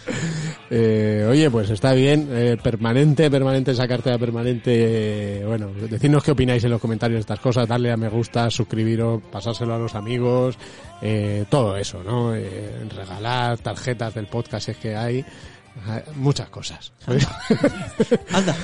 Eh, oye, pues está bien. eh, permanente, permanente, esa cartera permanente. bueno, decidnos qué opináis en los comentarios de estas cosas. Darle a me gusta, suscribiros, pasárselo a los amigos. eh, todo eso, ¿no? Regalar tarjetas del podcast es que hay. Muchas cosas. *laughs* Anda.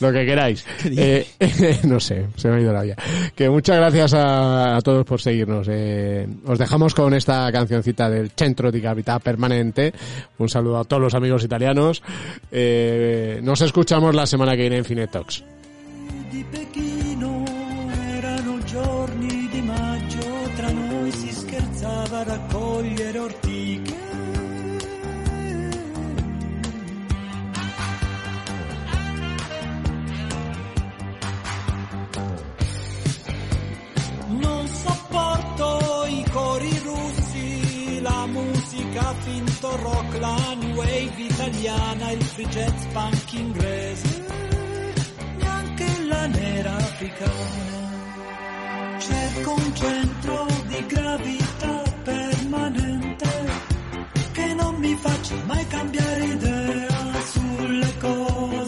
Lo que queráis. *laughs* Eh, *laughs* no sé, se me ha ido la vida. Que muchas gracias a, a todos por seguirnos. Eh, os dejamos con esta cancioncita del Centro di Gravità Permanente. Un saludo a todos los amigos italianos. Eh, nos escuchamos la semana que viene en Finet cori russi, la musica finto rock, la new wave italiana, il free jazz punk inglese, neanche la nera africana. Cerco un centro di gravità permanente che non mi faccia mai cambiare idea sulle cose.